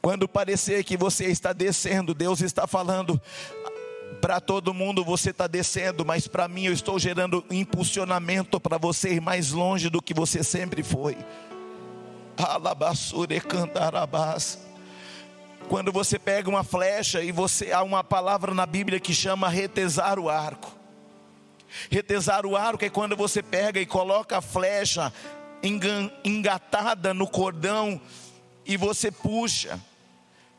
Quando parecer que você está descendo, Deus está falando: para todo mundo você está descendo, mas para mim eu estou gerando impulsionamento para você ir mais longe do que você sempre foi. Alabassure cantarabás. Quando você pega uma flecha e você há uma palavra na Bíblia que chama retesar o arco. Retesar o arco é quando você pega e coloca a flecha engatada no cordão e você puxa.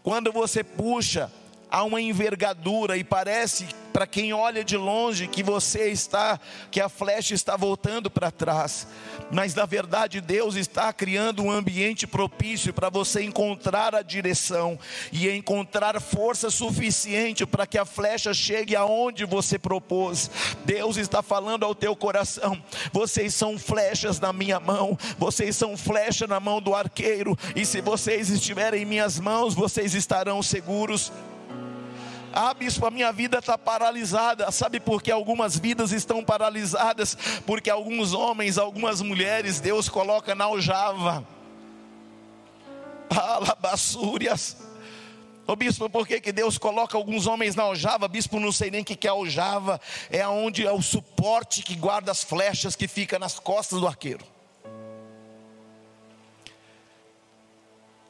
Quando você puxa, há uma envergadura e parece para quem olha de longe que você está, que a flecha está voltando para trás, mas na verdade Deus está criando um ambiente propício para você encontrar a direção e encontrar força suficiente para que a flecha chegue aonde você propôs. Deus está falando ao teu coração: vocês são flechas na minha mão, vocês são flecha na mão do arqueiro, e se vocês estiverem em minhas mãos, vocês estarão seguros. Ah, bispo, a minha vida está paralisada. Sabe por que algumas vidas estão paralisadas? Porque alguns homens, algumas mulheres, Deus coloca na aljava. Alabassúrias. Ô bispo, por que, que Deus coloca alguns homens na aljava? Bispo, não sei nem o que, que é aljava. É onde é o suporte que guarda as flechas que fica nas costas do arqueiro.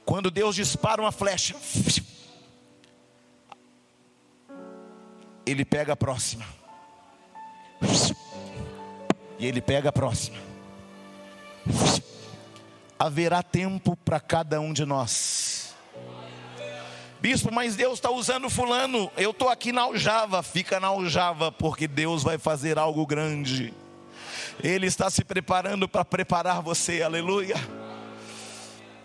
Quando Deus dispara uma flecha, ele pega a próxima. E ele pega a próxima. Haverá tempo para cada um de nós. Bispo, mas Deus está usando fulano. Eu estou aqui na aljava. Fica na aljava, porque Deus vai fazer algo grande. Ele está se preparando para preparar você, aleluia.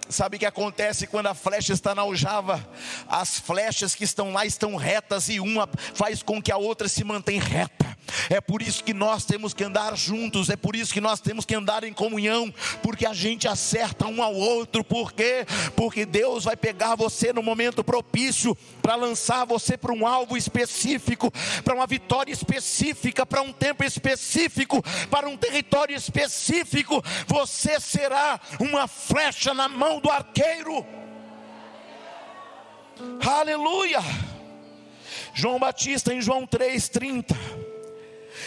Sabe o que acontece quando a flecha está na aljava? As flechas que estão lá estão retas e uma faz com que a outra se mantenha reta. É por isso que nós temos que andar juntos, é por isso que nós temos que andar em comunhão, porque a gente acerta um ao outro, por quê? Porque Deus vai pegar você no momento propício para lançar você para um alvo específico, para uma vitória específica, para um tempo específico, para um território específico. Você será uma flecha na mão do arqueiro. Aleluia. João Batista em João 3:30.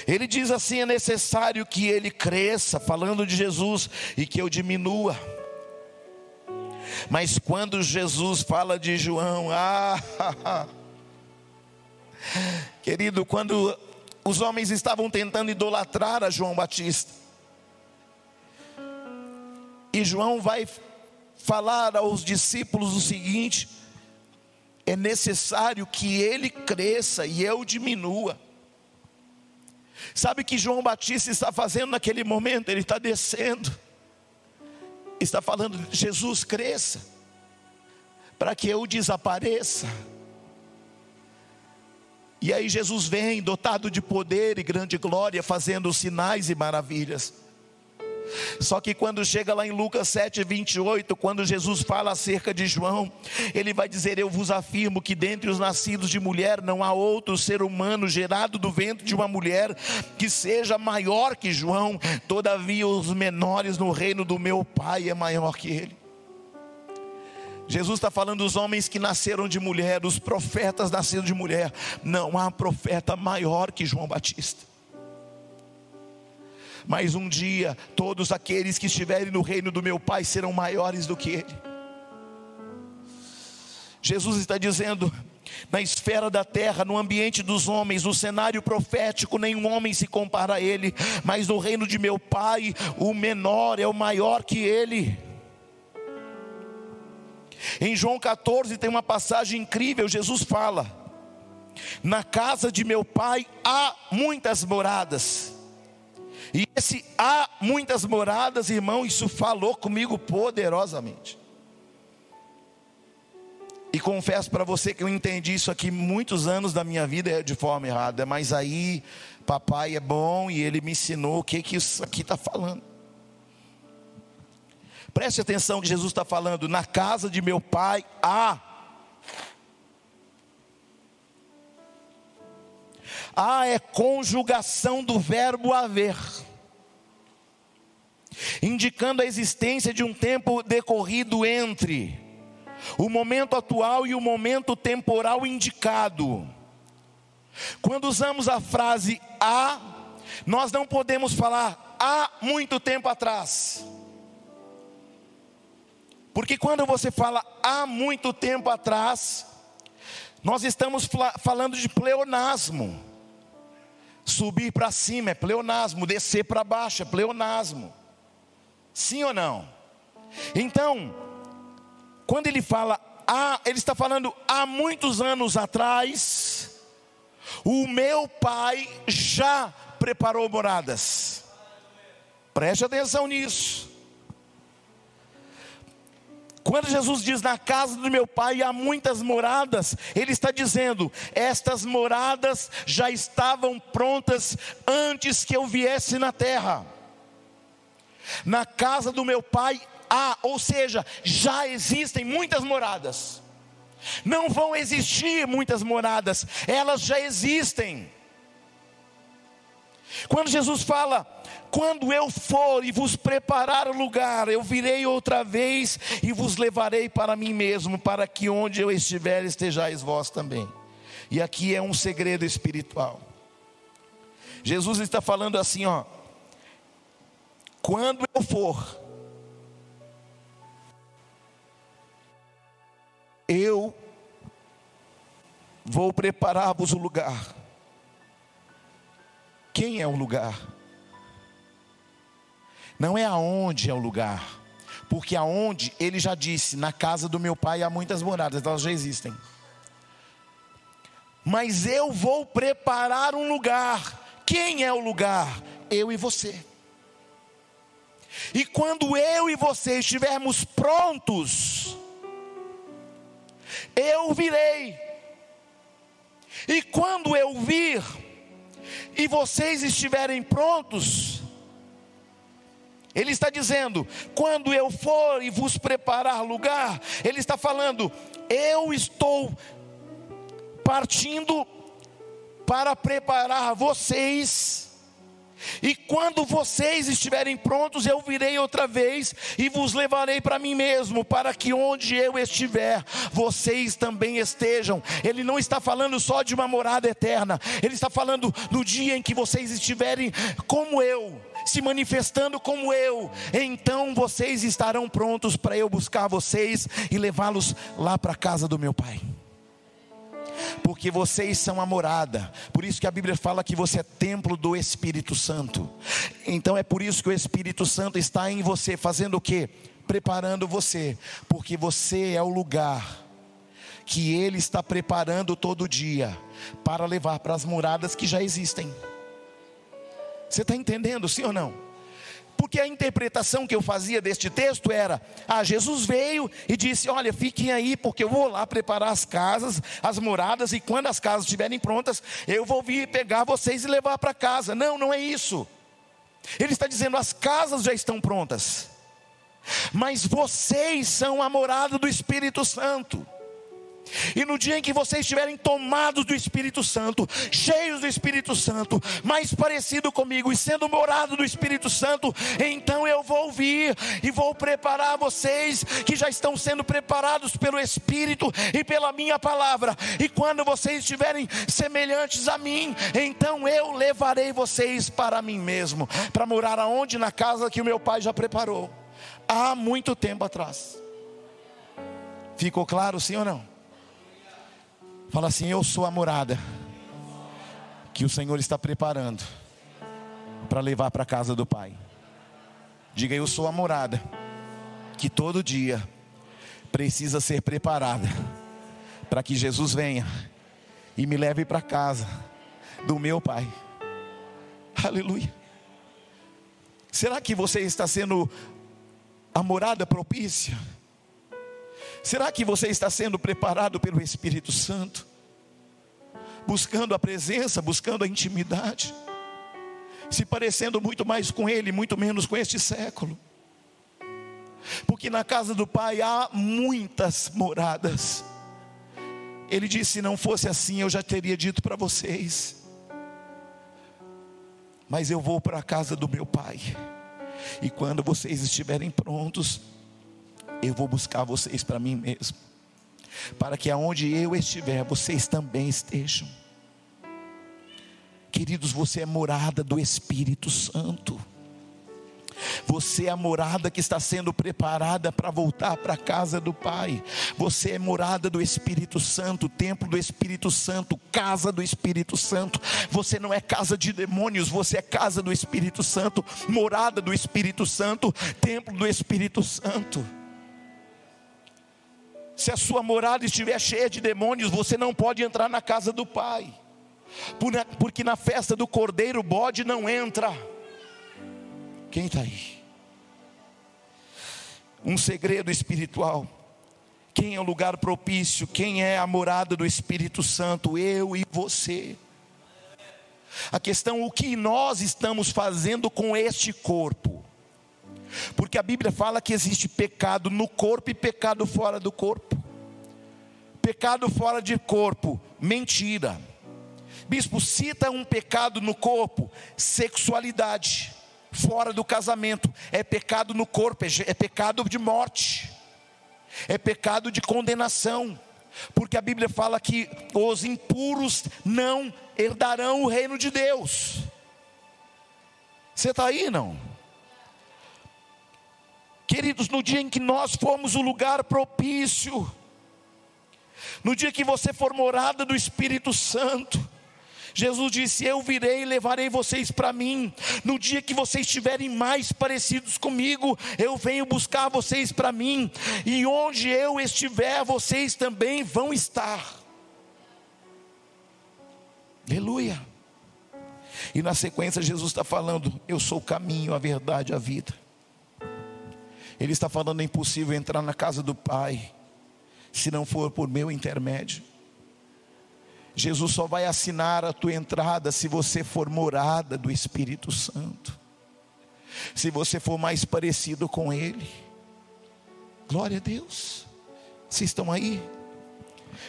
Ele diz assim: é necessário que ele cresça, falando de Jesus, e que eu diminua. Mas quando Jesus fala de João, ah, querido, quando os homens estavam tentando idolatrar a João Batista, e João vai falar aos discípulos o seguinte: é necessário que ele cresça e eu diminua. Sabe o que João Batista está fazendo naquele momento? Ele está descendo, está falando: Jesus cresça, para que eu desapareça. E aí Jesus vem, dotado de poder e grande glória, fazendo sinais e maravilhas. Só que quando chega lá em Lucas 7, 28, quando Jesus fala acerca de João, ele vai dizer: Eu vos afirmo que dentre os nascidos de mulher não há outro ser humano gerado do ventre de uma mulher que seja maior que João, todavia os menores no reino do meu Pai é maior que ele. Jesus está falando dos homens que nasceram de mulher, os profetas nasceram de mulher. Não há profeta maior que João Batista mas um dia todos aqueles que estiverem no reino do meu Pai serão maiores do que Ele. Jesus está dizendo, na esfera da terra, no ambiente dos homens, no cenário profético, nenhum homem se compara a Ele, mas no reino de meu Pai, o menor é o maior que Ele. Em João 14 tem uma passagem incrível, Jesus fala: Na casa de meu pai há muitas moradas. E esse há muitas moradas, irmão, isso falou comigo poderosamente. E confesso para você que eu entendi isso aqui muitos anos da minha vida de forma errada, mas aí papai é bom e ele me ensinou o que, que isso aqui está falando. Preste atenção que Jesus está falando: na casa de meu pai há. Há é conjugação do verbo haver indicando a existência de um tempo decorrido entre o momento atual e o momento temporal indicado. Quando usamos a frase há, nós não podemos falar há muito tempo atrás. Porque quando você fala há muito tempo atrás, nós estamos falando de pleonasmo. Subir para cima é pleonasmo, descer para baixo é pleonasmo. Sim ou não? Então, quando ele fala, ah, ele está falando há muitos anos atrás, o meu pai já preparou moradas. Preste atenção nisso. Quando Jesus diz na casa do meu pai há muitas moradas, ele está dizendo: estas moradas já estavam prontas antes que eu viesse na terra. Na casa do meu pai há, ou seja, já existem muitas moradas. Não vão existir muitas moradas, elas já existem. Quando Jesus fala, quando eu for e vos preparar o lugar, eu virei outra vez e vos levarei para mim mesmo, para que onde eu estiver estejais vós também. E aqui é um segredo espiritual. Jesus está falando assim, ó, quando eu for, eu vou preparar-vos o lugar. Quem é o lugar? Não é aonde é o lugar, porque aonde ele já disse, na casa do meu pai há muitas moradas, elas já existem. Mas eu vou preparar um lugar. Quem é o lugar? Eu e você. E quando eu e você estivermos prontos, eu virei. E quando eu vir, e vocês estiverem prontos, ele está dizendo: quando eu for e vos preparar lugar, ele está falando, eu estou partindo para preparar vocês e quando vocês estiverem prontos, eu virei outra vez e vos levarei para mim mesmo, para que onde eu estiver, vocês também estejam. Ele não está falando só de uma morada eterna, ele está falando no dia em que vocês estiverem como eu, se manifestando como eu, então vocês estarão prontos para eu buscar vocês e levá-los lá para a casa do meu Pai porque vocês são a morada. Por isso que a Bíblia fala que você é templo do Espírito Santo. Então é por isso que o Espírito Santo está em você, fazendo o quê? Preparando você, porque você é o lugar que ele está preparando todo dia para levar para as moradas que já existem. Você está entendendo, sim ou não? Porque a interpretação que eu fazia deste texto era: ah, Jesus veio e disse: Olha, fiquem aí, porque eu vou lá preparar as casas, as moradas, e quando as casas estiverem prontas, eu vou vir pegar vocês e levar para casa. Não, não é isso. Ele está dizendo: as casas já estão prontas, mas vocês são a morada do Espírito Santo. E no dia em que vocês estiverem tomados do Espírito Santo, cheios do Espírito Santo, mais parecido comigo e sendo morado do Espírito Santo, então eu vou vir e vou preparar vocês que já estão sendo preparados pelo Espírito e pela minha palavra. E quando vocês estiverem semelhantes a mim, então eu levarei vocês para mim mesmo, para morar aonde na casa que o meu pai já preparou há muito tempo atrás. Ficou claro sim ou não? Fala assim: Eu sou a morada que o Senhor está preparando para levar para a casa do Pai. Diga: Eu sou a morada que todo dia precisa ser preparada para que Jesus venha e me leve para casa do meu Pai. Aleluia. Será que você está sendo a morada propícia? Será que você está sendo preparado pelo Espírito Santo? Buscando a presença, buscando a intimidade, se parecendo muito mais com Ele, muito menos com este século. Porque na casa do Pai há muitas moradas. Ele disse: se não fosse assim, eu já teria dito para vocês. Mas eu vou para a casa do meu Pai. E quando vocês estiverem prontos, eu vou buscar vocês para mim mesmo, para que aonde eu estiver, vocês também estejam. Queridos, você é morada do Espírito Santo. Você é a morada que está sendo preparada para voltar para a casa do Pai. Você é morada do Espírito Santo, templo do Espírito Santo, casa do Espírito Santo. Você não é casa de demônios, você é casa do Espírito Santo, morada do Espírito Santo, templo do Espírito Santo. Se a sua morada estiver cheia de demônios, você não pode entrar na casa do Pai, porque na festa do cordeiro o bode não entra. Quem está aí? Um segredo espiritual. Quem é o lugar propício? Quem é a morada do Espírito Santo? Eu e você. A questão, o que nós estamos fazendo com este corpo? Porque a Bíblia fala que existe pecado no corpo e pecado fora do corpo. Pecado fora de corpo, mentira. Bispo, cita um pecado no corpo, sexualidade, fora do casamento, é pecado no corpo, é, é pecado de morte, é pecado de condenação, porque a Bíblia fala que os impuros não herdarão o reino de Deus. Você está aí, não? Queridos, no dia em que nós fomos o lugar propício, no dia que você for morada do Espírito Santo, Jesus disse: Eu virei e levarei vocês para mim. No dia que vocês estiverem mais parecidos comigo, eu venho buscar vocês para mim. E onde eu estiver, vocês também vão estar. Aleluia. E na sequência, Jesus está falando: Eu sou o caminho, a verdade, a vida. Ele está falando: é impossível entrar na casa do Pai, se não for por meu intermédio. Jesus só vai assinar a tua entrada se você for morada do Espírito Santo, se você for mais parecido com Ele. Glória a Deus. Vocês estão aí?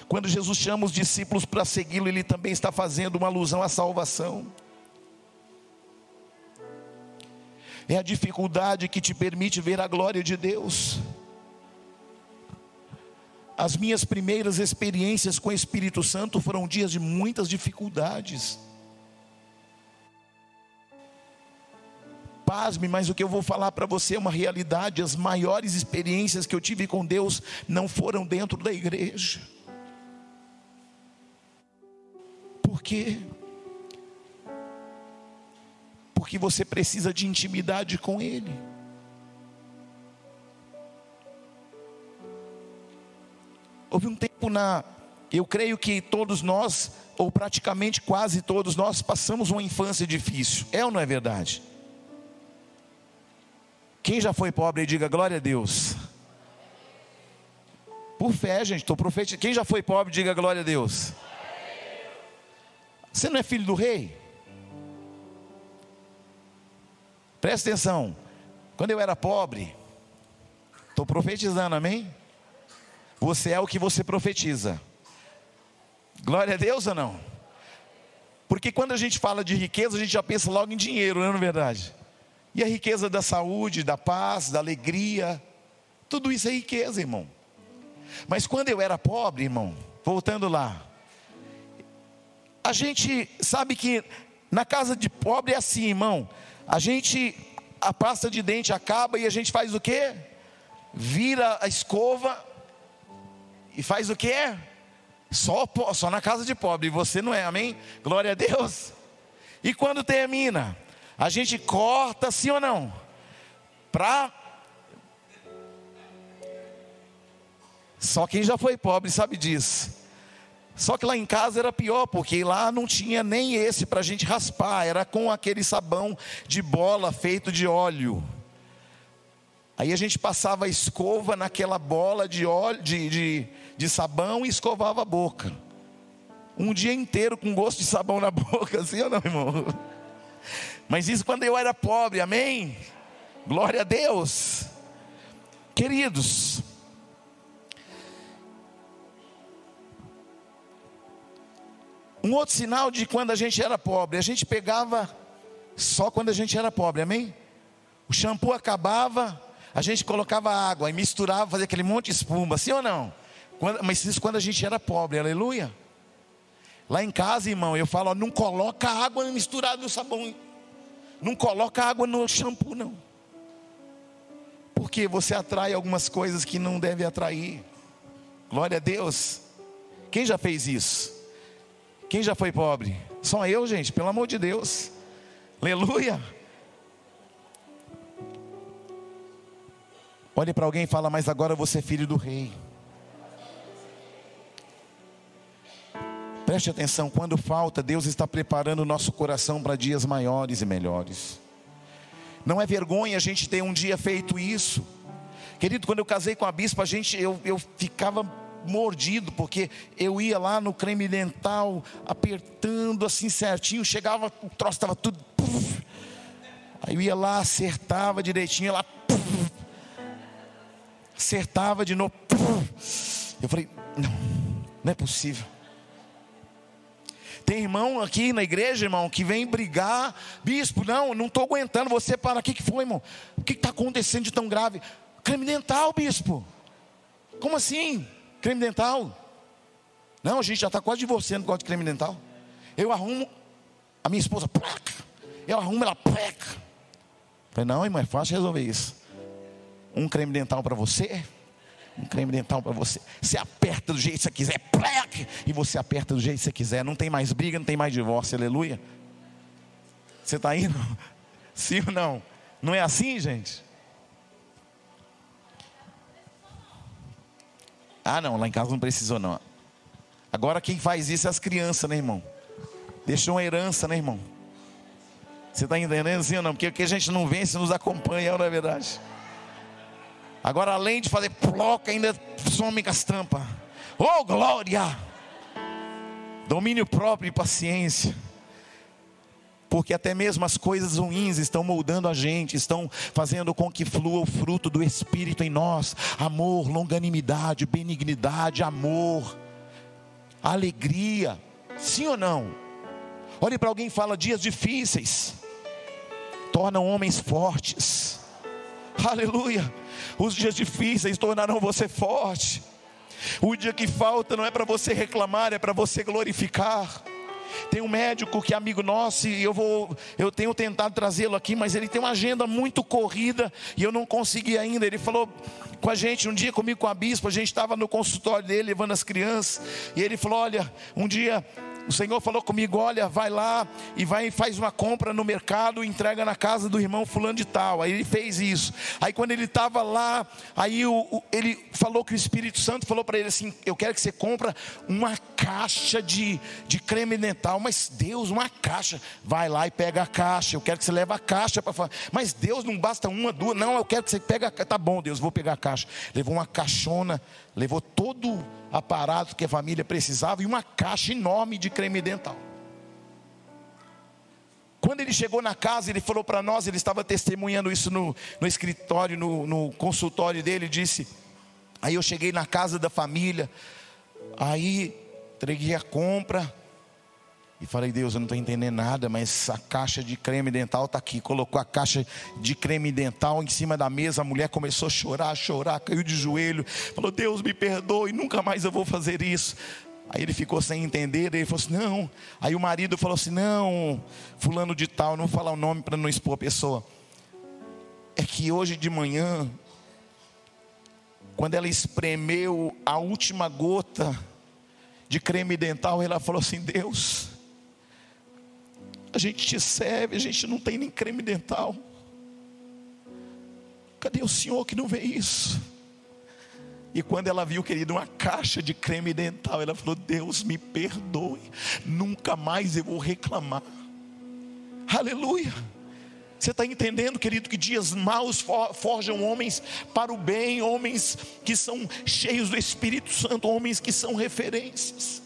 Quando Jesus chama os discípulos para segui-lo, Ele também está fazendo uma alusão à salvação. É a dificuldade que te permite ver a glória de Deus. As minhas primeiras experiências com o Espírito Santo foram dias de muitas dificuldades. Pasme, mas o que eu vou falar para você é uma realidade. As maiores experiências que eu tive com Deus não foram dentro da igreja. Por quê? Porque você precisa de intimidade com Ele. Houve um tempo na. Eu creio que todos nós, ou praticamente quase todos nós, passamos uma infância difícil. É ou não é verdade? Quem já foi pobre, diga glória a Deus. Por fé, gente, estou profetizando. Quem já foi pobre, diga glória a Deus. Você não é filho do rei? Presta atenção. Quando eu era pobre, estou profetizando, amém? Você é o que você profetiza. Glória a Deus ou não? Porque quando a gente fala de riqueza, a gente já pensa logo em dinheiro, não é verdade? E a riqueza da saúde, da paz, da alegria, tudo isso é riqueza, irmão. Mas quando eu era pobre, irmão, voltando lá, a gente sabe que na casa de pobre é assim, irmão. A gente, a pasta de dente acaba e a gente faz o quê? Vira a escova e faz o que? Só, só na casa de pobre, você não é, amém? Glória a Deus. E quando termina, a gente corta, sim ou não? Para. Só quem já foi pobre sabe disso. Só que lá em casa era pior, porque lá não tinha nem esse para a gente raspar, era com aquele sabão de bola feito de óleo. Aí a gente passava a escova naquela bola de óleo, de, de, de sabão e escovava a boca. Um dia inteiro com gosto de sabão na boca, assim ou não, irmão? Mas isso quando eu era pobre, amém? Glória a Deus. Queridos, um outro sinal de quando a gente era pobre, a gente pegava só quando a gente era pobre, amém? O shampoo acabava, a gente colocava água e misturava, fazia aquele monte de espuma, sim ou não? Quando, mas isso quando a gente era pobre, aleluia. Lá em casa, irmão, eu falo, ó, não coloca água misturada no sabão. Não coloca água no shampoo, não. Porque você atrai algumas coisas que não deve atrair. Glória a Deus. Quem já fez isso? Quem já foi pobre? Só eu, gente, pelo amor de Deus. Aleluia. Olhe para alguém e fala, mas agora você é filho do rei. Preste atenção, quando falta, Deus está preparando o nosso coração para dias maiores e melhores. Não é vergonha a gente ter um dia feito isso. Querido, quando eu casei com a bispa, a gente, eu, eu ficava mordido, porque eu ia lá no creme dental, apertando assim certinho, chegava, o troço estava tudo. Puff, aí eu ia lá, acertava direitinho, lá, puff, acertava de novo. Puff, eu falei, não, não é possível. Tem irmão aqui na igreja, irmão, que vem brigar, bispo, não, não estou aguentando, você para, o que, que foi, irmão? O que está acontecendo de tão grave? Creme dental, bispo. Como assim? Creme dental? Não, a gente já está quase divorciando por causa de creme dental. Eu arrumo, a minha esposa, placa. Eu arrumo, ela pleca. Falei, não, irmão, é fácil resolver isso. Um creme dental para você, um creme dental para você. Você aperta do jeito que você quiser, plec, e você aperta do jeito que você quiser. Não tem mais briga, não tem mais divórcio, aleluia. Você está indo? Sim ou não? Não é assim, gente? Ah, não, lá em casa não precisou, não. Agora quem faz isso é as crianças, né, irmão? Deixou uma herança, né, irmão? Você está entendendo assim ou não? Porque o que a gente não vence nos acompanha, não é verdade? Agora, além de fazer ploca, ainda some com as tampas. Oh, glória! Domínio próprio e paciência. Porque até mesmo as coisas ruins estão moldando a gente, estão fazendo com que flua o fruto do Espírito em nós: amor, longanimidade, benignidade, amor, alegria. Sim ou não? Olhe para alguém e fala: dias difíceis tornam homens fortes. Aleluia. Os dias difíceis tornarão você forte. O dia que falta não é para você reclamar, é para você glorificar. Tem um médico que é amigo nosso e eu vou, eu tenho tentado trazê-lo aqui, mas ele tem uma agenda muito corrida e eu não consegui ainda. Ele falou com a gente um dia comigo com a bispo, a gente estava no consultório dele levando as crianças e ele falou: "Olha, um dia o Senhor falou comigo: olha, vai lá e vai faz uma compra no mercado, entrega na casa do irmão fulano de tal. Aí ele fez isso. Aí quando ele estava lá, aí o, o, ele falou que o Espírito Santo falou para ele assim: eu quero que você compra uma caixa de, de creme dental. Mas Deus, uma caixa. Vai lá e pega a caixa. Eu quero que você leve a caixa para falar. Mas Deus não basta uma, duas. Não, eu quero que você pegue a. Tá bom, Deus, vou pegar a caixa. Levou uma caixona, levou todo aparato que a família precisava e uma caixa enorme de creme dental. Quando ele chegou na casa, ele falou para nós, ele estava testemunhando isso no, no escritório, no, no consultório dele, disse, aí eu cheguei na casa da família, aí entreguei a compra, e falei, Deus, eu não estou entendendo nada, mas a caixa de creme dental está aqui. Colocou a caixa de creme dental em cima da mesa. A mulher começou a chorar, a chorar, caiu de joelho. Falou, Deus, me perdoe, nunca mais eu vou fazer isso. Aí ele ficou sem entender, ele falou assim: não. Aí o marido falou assim: não, fulano de tal, não vou falar o nome para não expor a pessoa. É que hoje de manhã, quando ela espremeu a última gota de creme dental, ela falou assim: Deus, a gente te serve, a gente não tem nem creme dental. Cadê o senhor que não vê isso? E quando ela viu, querido, uma caixa de creme dental, ela falou: Deus me perdoe, nunca mais eu vou reclamar. Aleluia. Você está entendendo, querido, que dias maus forjam homens para o bem, homens que são cheios do Espírito Santo, homens que são referências.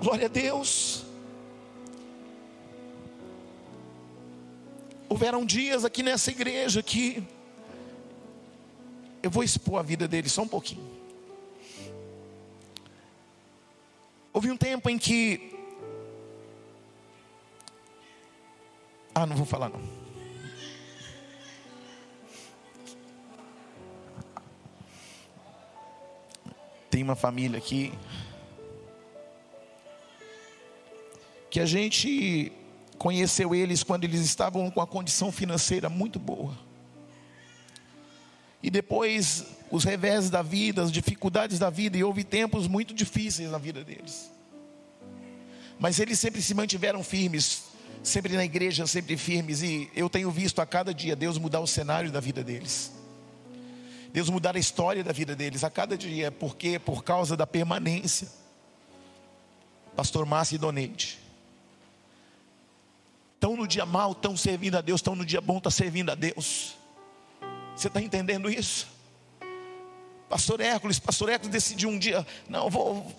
Glória a Deus. Houveram dias aqui nessa igreja que eu vou expor a vida dele só um pouquinho. Houve um tempo em que Ah, não vou falar não. Tem uma família aqui que a gente conheceu eles quando eles estavam com a condição financeira muito boa. E depois os revés da vida, as dificuldades da vida, e houve tempos muito difíceis na vida deles. Mas eles sempre se mantiveram firmes, sempre na igreja, sempre firmes, e eu tenho visto a cada dia Deus mudar o cenário da vida deles. Deus mudar a história da vida deles a cada dia, porque por causa da permanência. Pastor Márcio Donete Estão no dia mal, estão servindo a Deus, estão no dia bom, estão servindo a Deus. Você está entendendo isso? Pastor Hércules, Pastor Hércules decidiu um dia, não, vou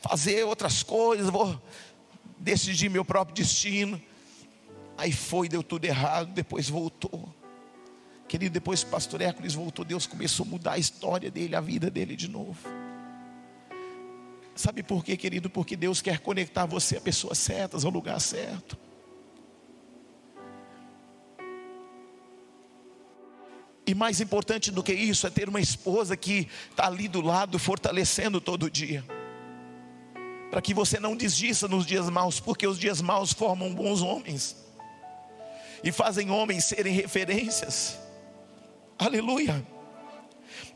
fazer outras coisas, vou decidir meu próprio destino. Aí foi, deu tudo errado, depois voltou. Querido, depois que o pastor Hércules voltou, Deus começou a mudar a história dele, a vida dele de novo. Sabe por quê, querido? Porque Deus quer conectar você a pessoas certas, ao lugar certo. E mais importante do que isso é ter uma esposa que está ali do lado, fortalecendo todo dia. Para que você não desista nos dias maus, porque os dias maus formam bons homens e fazem homens serem referências. Aleluia.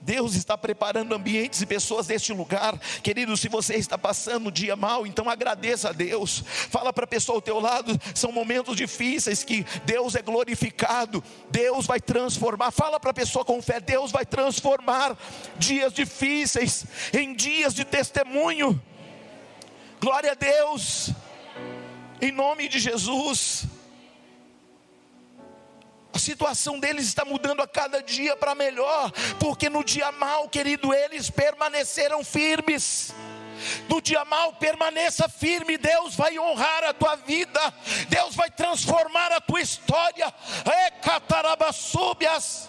Deus está preparando ambientes e pessoas deste lugar. Querido, se você está passando um dia mal, então agradeça a Deus. Fala para a pessoa ao teu lado, são momentos difíceis que Deus é glorificado. Deus vai transformar. Fala para a pessoa com fé, Deus vai transformar dias difíceis em dias de testemunho. Glória a Deus. Em nome de Jesus. A situação deles está mudando a cada dia para melhor, porque no dia mal, querido, eles permaneceram firmes. No dia mal, permaneça firme, Deus vai honrar a tua vida, Deus vai transformar a tua história. É catarabasúbias.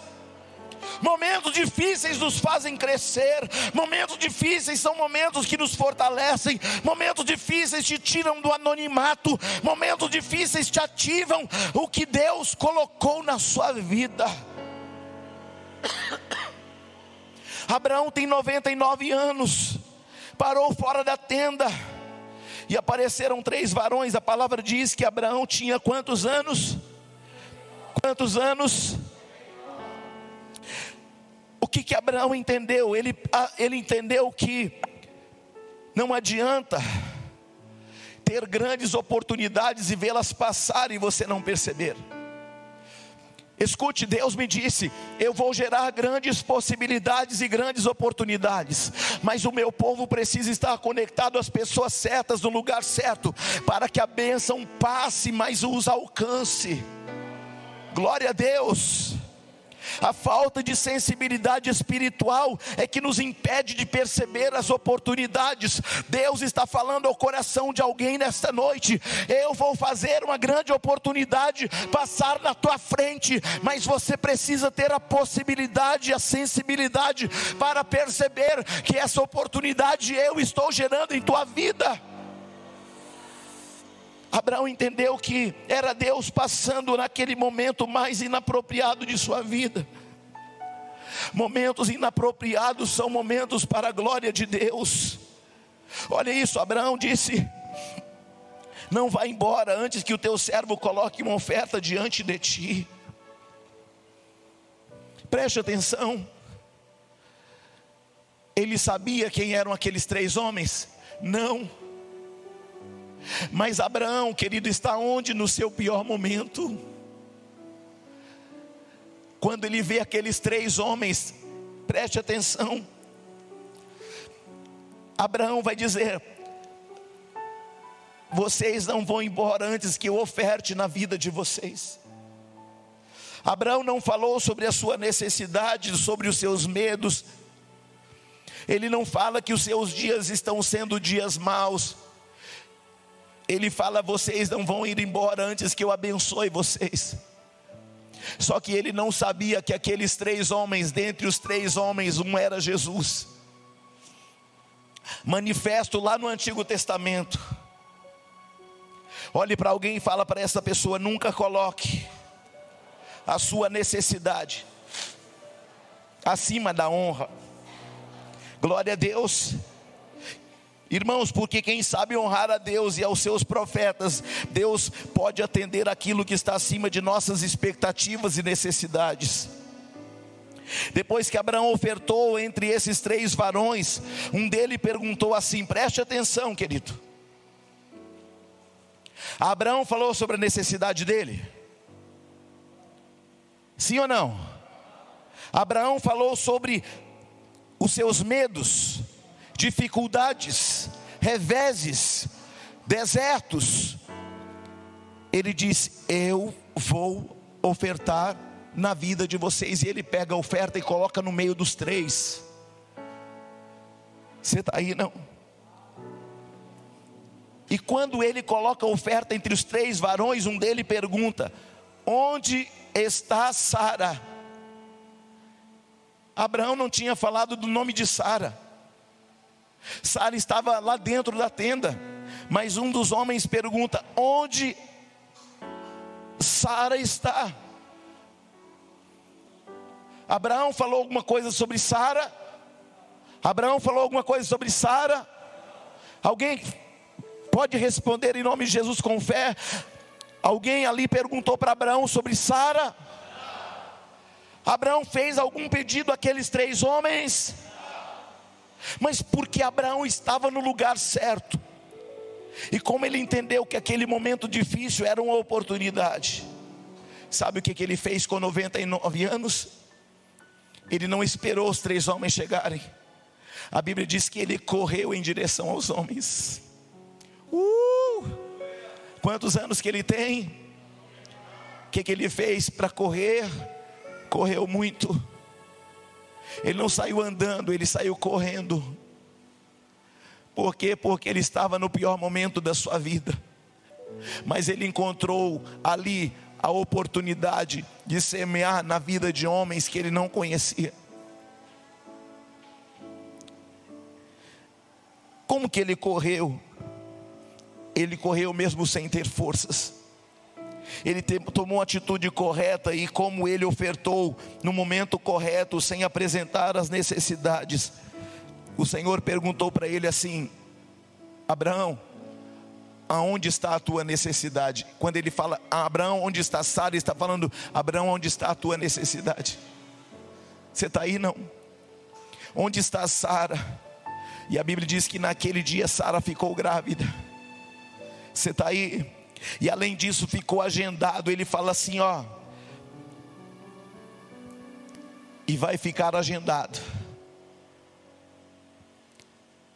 Momentos difíceis nos fazem crescer, momentos difíceis são momentos que nos fortalecem, momentos difíceis te tiram do anonimato, momentos difíceis te ativam o que Deus colocou na sua vida. Abraão tem 99 anos, parou fora da tenda, e apareceram três varões. A palavra diz que Abraão tinha quantos anos? Quantos anos? O que que Abraão entendeu? Ele, ele entendeu que não adianta ter grandes oportunidades e vê-las passar e você não perceber. Escute, Deus me disse: eu vou gerar grandes possibilidades e grandes oportunidades, mas o meu povo precisa estar conectado às pessoas certas, no lugar certo, para que a bênção passe, mas os alcance. Glória a Deus. A falta de sensibilidade espiritual é que nos impede de perceber as oportunidades. Deus está falando ao coração de alguém nesta noite. Eu vou fazer uma grande oportunidade passar na tua frente, mas você precisa ter a possibilidade, a sensibilidade para perceber que essa oportunidade eu estou gerando em tua vida. Abraão entendeu que era Deus passando naquele momento mais inapropriado de sua vida. Momentos inapropriados são momentos para a glória de Deus. Olha isso, Abraão disse: Não vá embora antes que o teu servo coloque uma oferta diante de ti. Preste atenção. Ele sabia quem eram aqueles três homens? Não. Mas Abraão, querido, está onde no seu pior momento? Quando ele vê aqueles três homens, preste atenção. Abraão vai dizer: Vocês não vão embora antes que eu oferte na vida de vocês. Abraão não falou sobre a sua necessidade, sobre os seus medos. Ele não fala que os seus dias estão sendo dias maus ele fala: vocês não vão ir embora antes que eu abençoe vocês. Só que ele não sabia que aqueles três homens, dentre os três homens, um era Jesus. Manifesto lá no Antigo Testamento. Olhe para alguém e fala para essa pessoa: nunca coloque a sua necessidade acima da honra. Glória a Deus. Irmãos, porque quem sabe honrar a Deus e aos seus profetas, Deus pode atender aquilo que está acima de nossas expectativas e necessidades. Depois que Abraão ofertou entre esses três varões, um dele perguntou assim: preste atenção, querido. Abraão falou sobre a necessidade dele? Sim ou não? Abraão falou sobre os seus medos, dificuldades, reveses, desertos. Ele diz: Eu vou ofertar na vida de vocês. E ele pega a oferta e coloca no meio dos três. Você está aí, não? E quando ele coloca a oferta entre os três varões, um dele pergunta: Onde está Sara? Abraão não tinha falado do nome de Sara. Sara estava lá dentro da tenda, mas um dos homens pergunta: Onde Sara está? Abraão falou alguma coisa sobre Sara? Abraão falou alguma coisa sobre Sara? Alguém pode responder em nome de Jesus com fé? Alguém ali perguntou para Abraão sobre Sara? Abraão fez algum pedido àqueles três homens? Mas porque Abraão estava no lugar certo. E como ele entendeu que aquele momento difícil era uma oportunidade, sabe o que, que ele fez com 99 anos? Ele não esperou os três homens chegarem. A Bíblia diz que ele correu em direção aos homens. Uh! Quantos anos que ele tem? que, que ele fez para correr? Correu muito. Ele não saiu andando, ele saiu correndo. Por quê? Porque ele estava no pior momento da sua vida. Mas ele encontrou ali a oportunidade de semear na vida de homens que ele não conhecia. Como que ele correu? Ele correu mesmo sem ter forças. Ele tomou a atitude correta e como ele ofertou no momento correto, sem apresentar as necessidades. O Senhor perguntou para ele assim: Abraão, aonde está a tua necessidade? Quando ele fala, Abraão, onde está Sara? Ele está falando, Abraão, onde está a tua necessidade? Você está aí não? Onde está Sara? E a Bíblia diz que naquele dia Sara ficou grávida. Você está aí? E além disso, ficou agendado. Ele fala assim: ó. E vai ficar agendado.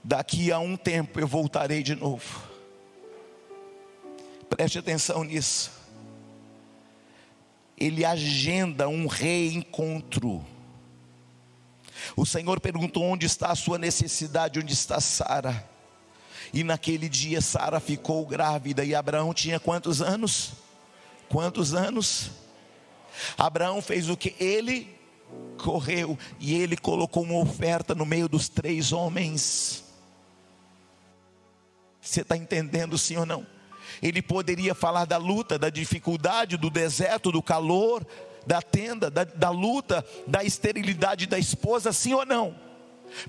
Daqui a um tempo eu voltarei de novo. Preste atenção nisso. Ele agenda um reencontro. O Senhor perguntou: onde está a sua necessidade? Onde está Sara? E naquele dia Sara ficou grávida e Abraão tinha quantos anos? Quantos anos? Abraão fez o que? Ele correu e ele colocou uma oferta no meio dos três homens. Você está entendendo sim ou não? Ele poderia falar da luta, da dificuldade, do deserto, do calor, da tenda, da, da luta, da esterilidade da esposa, sim ou não?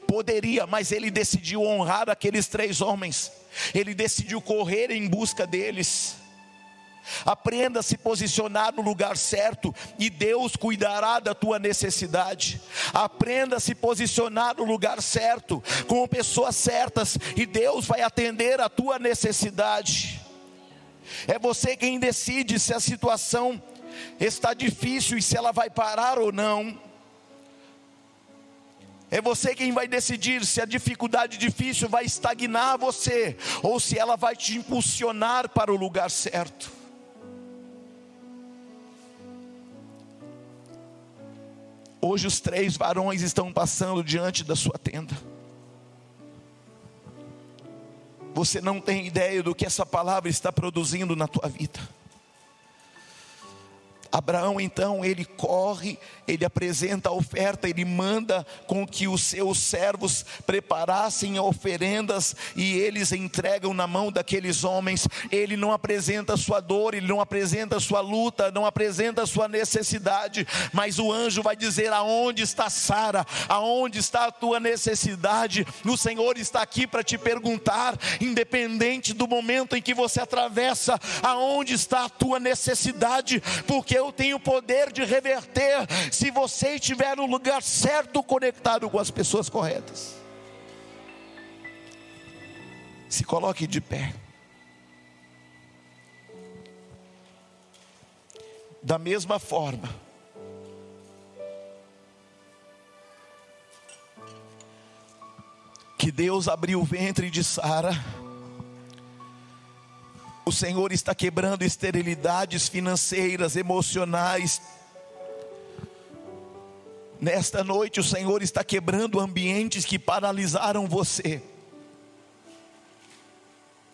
Poderia, mas ele decidiu honrar aqueles três homens. Ele decidiu correr em busca deles. Aprenda a se posicionar no lugar certo e Deus cuidará da tua necessidade. Aprenda a se posicionar no lugar certo, com pessoas certas e Deus vai atender a tua necessidade. É você quem decide se a situação está difícil e se ela vai parar ou não. É você quem vai decidir se a dificuldade difícil vai estagnar você ou se ela vai te impulsionar para o lugar certo. Hoje os três varões estão passando diante da sua tenda. Você não tem ideia do que essa palavra está produzindo na tua vida. Abraão então, ele corre, ele apresenta a oferta, ele manda com que os seus servos preparassem oferendas e eles entregam na mão daqueles homens. Ele não apresenta a sua dor, ele não apresenta a sua luta, não apresenta a sua necessidade, mas o anjo vai dizer: aonde está Sara? Aonde está a tua necessidade? O Senhor está aqui para te perguntar, independente do momento em que você atravessa, aonde está a tua necessidade? Porque eu tenho poder de reverter se você estiver no lugar certo, conectado com as pessoas corretas. Se coloque de pé. Da mesma forma, que Deus abriu o ventre de Sara, o Senhor está quebrando esterilidades financeiras, emocionais. Nesta noite, o Senhor está quebrando ambientes que paralisaram você.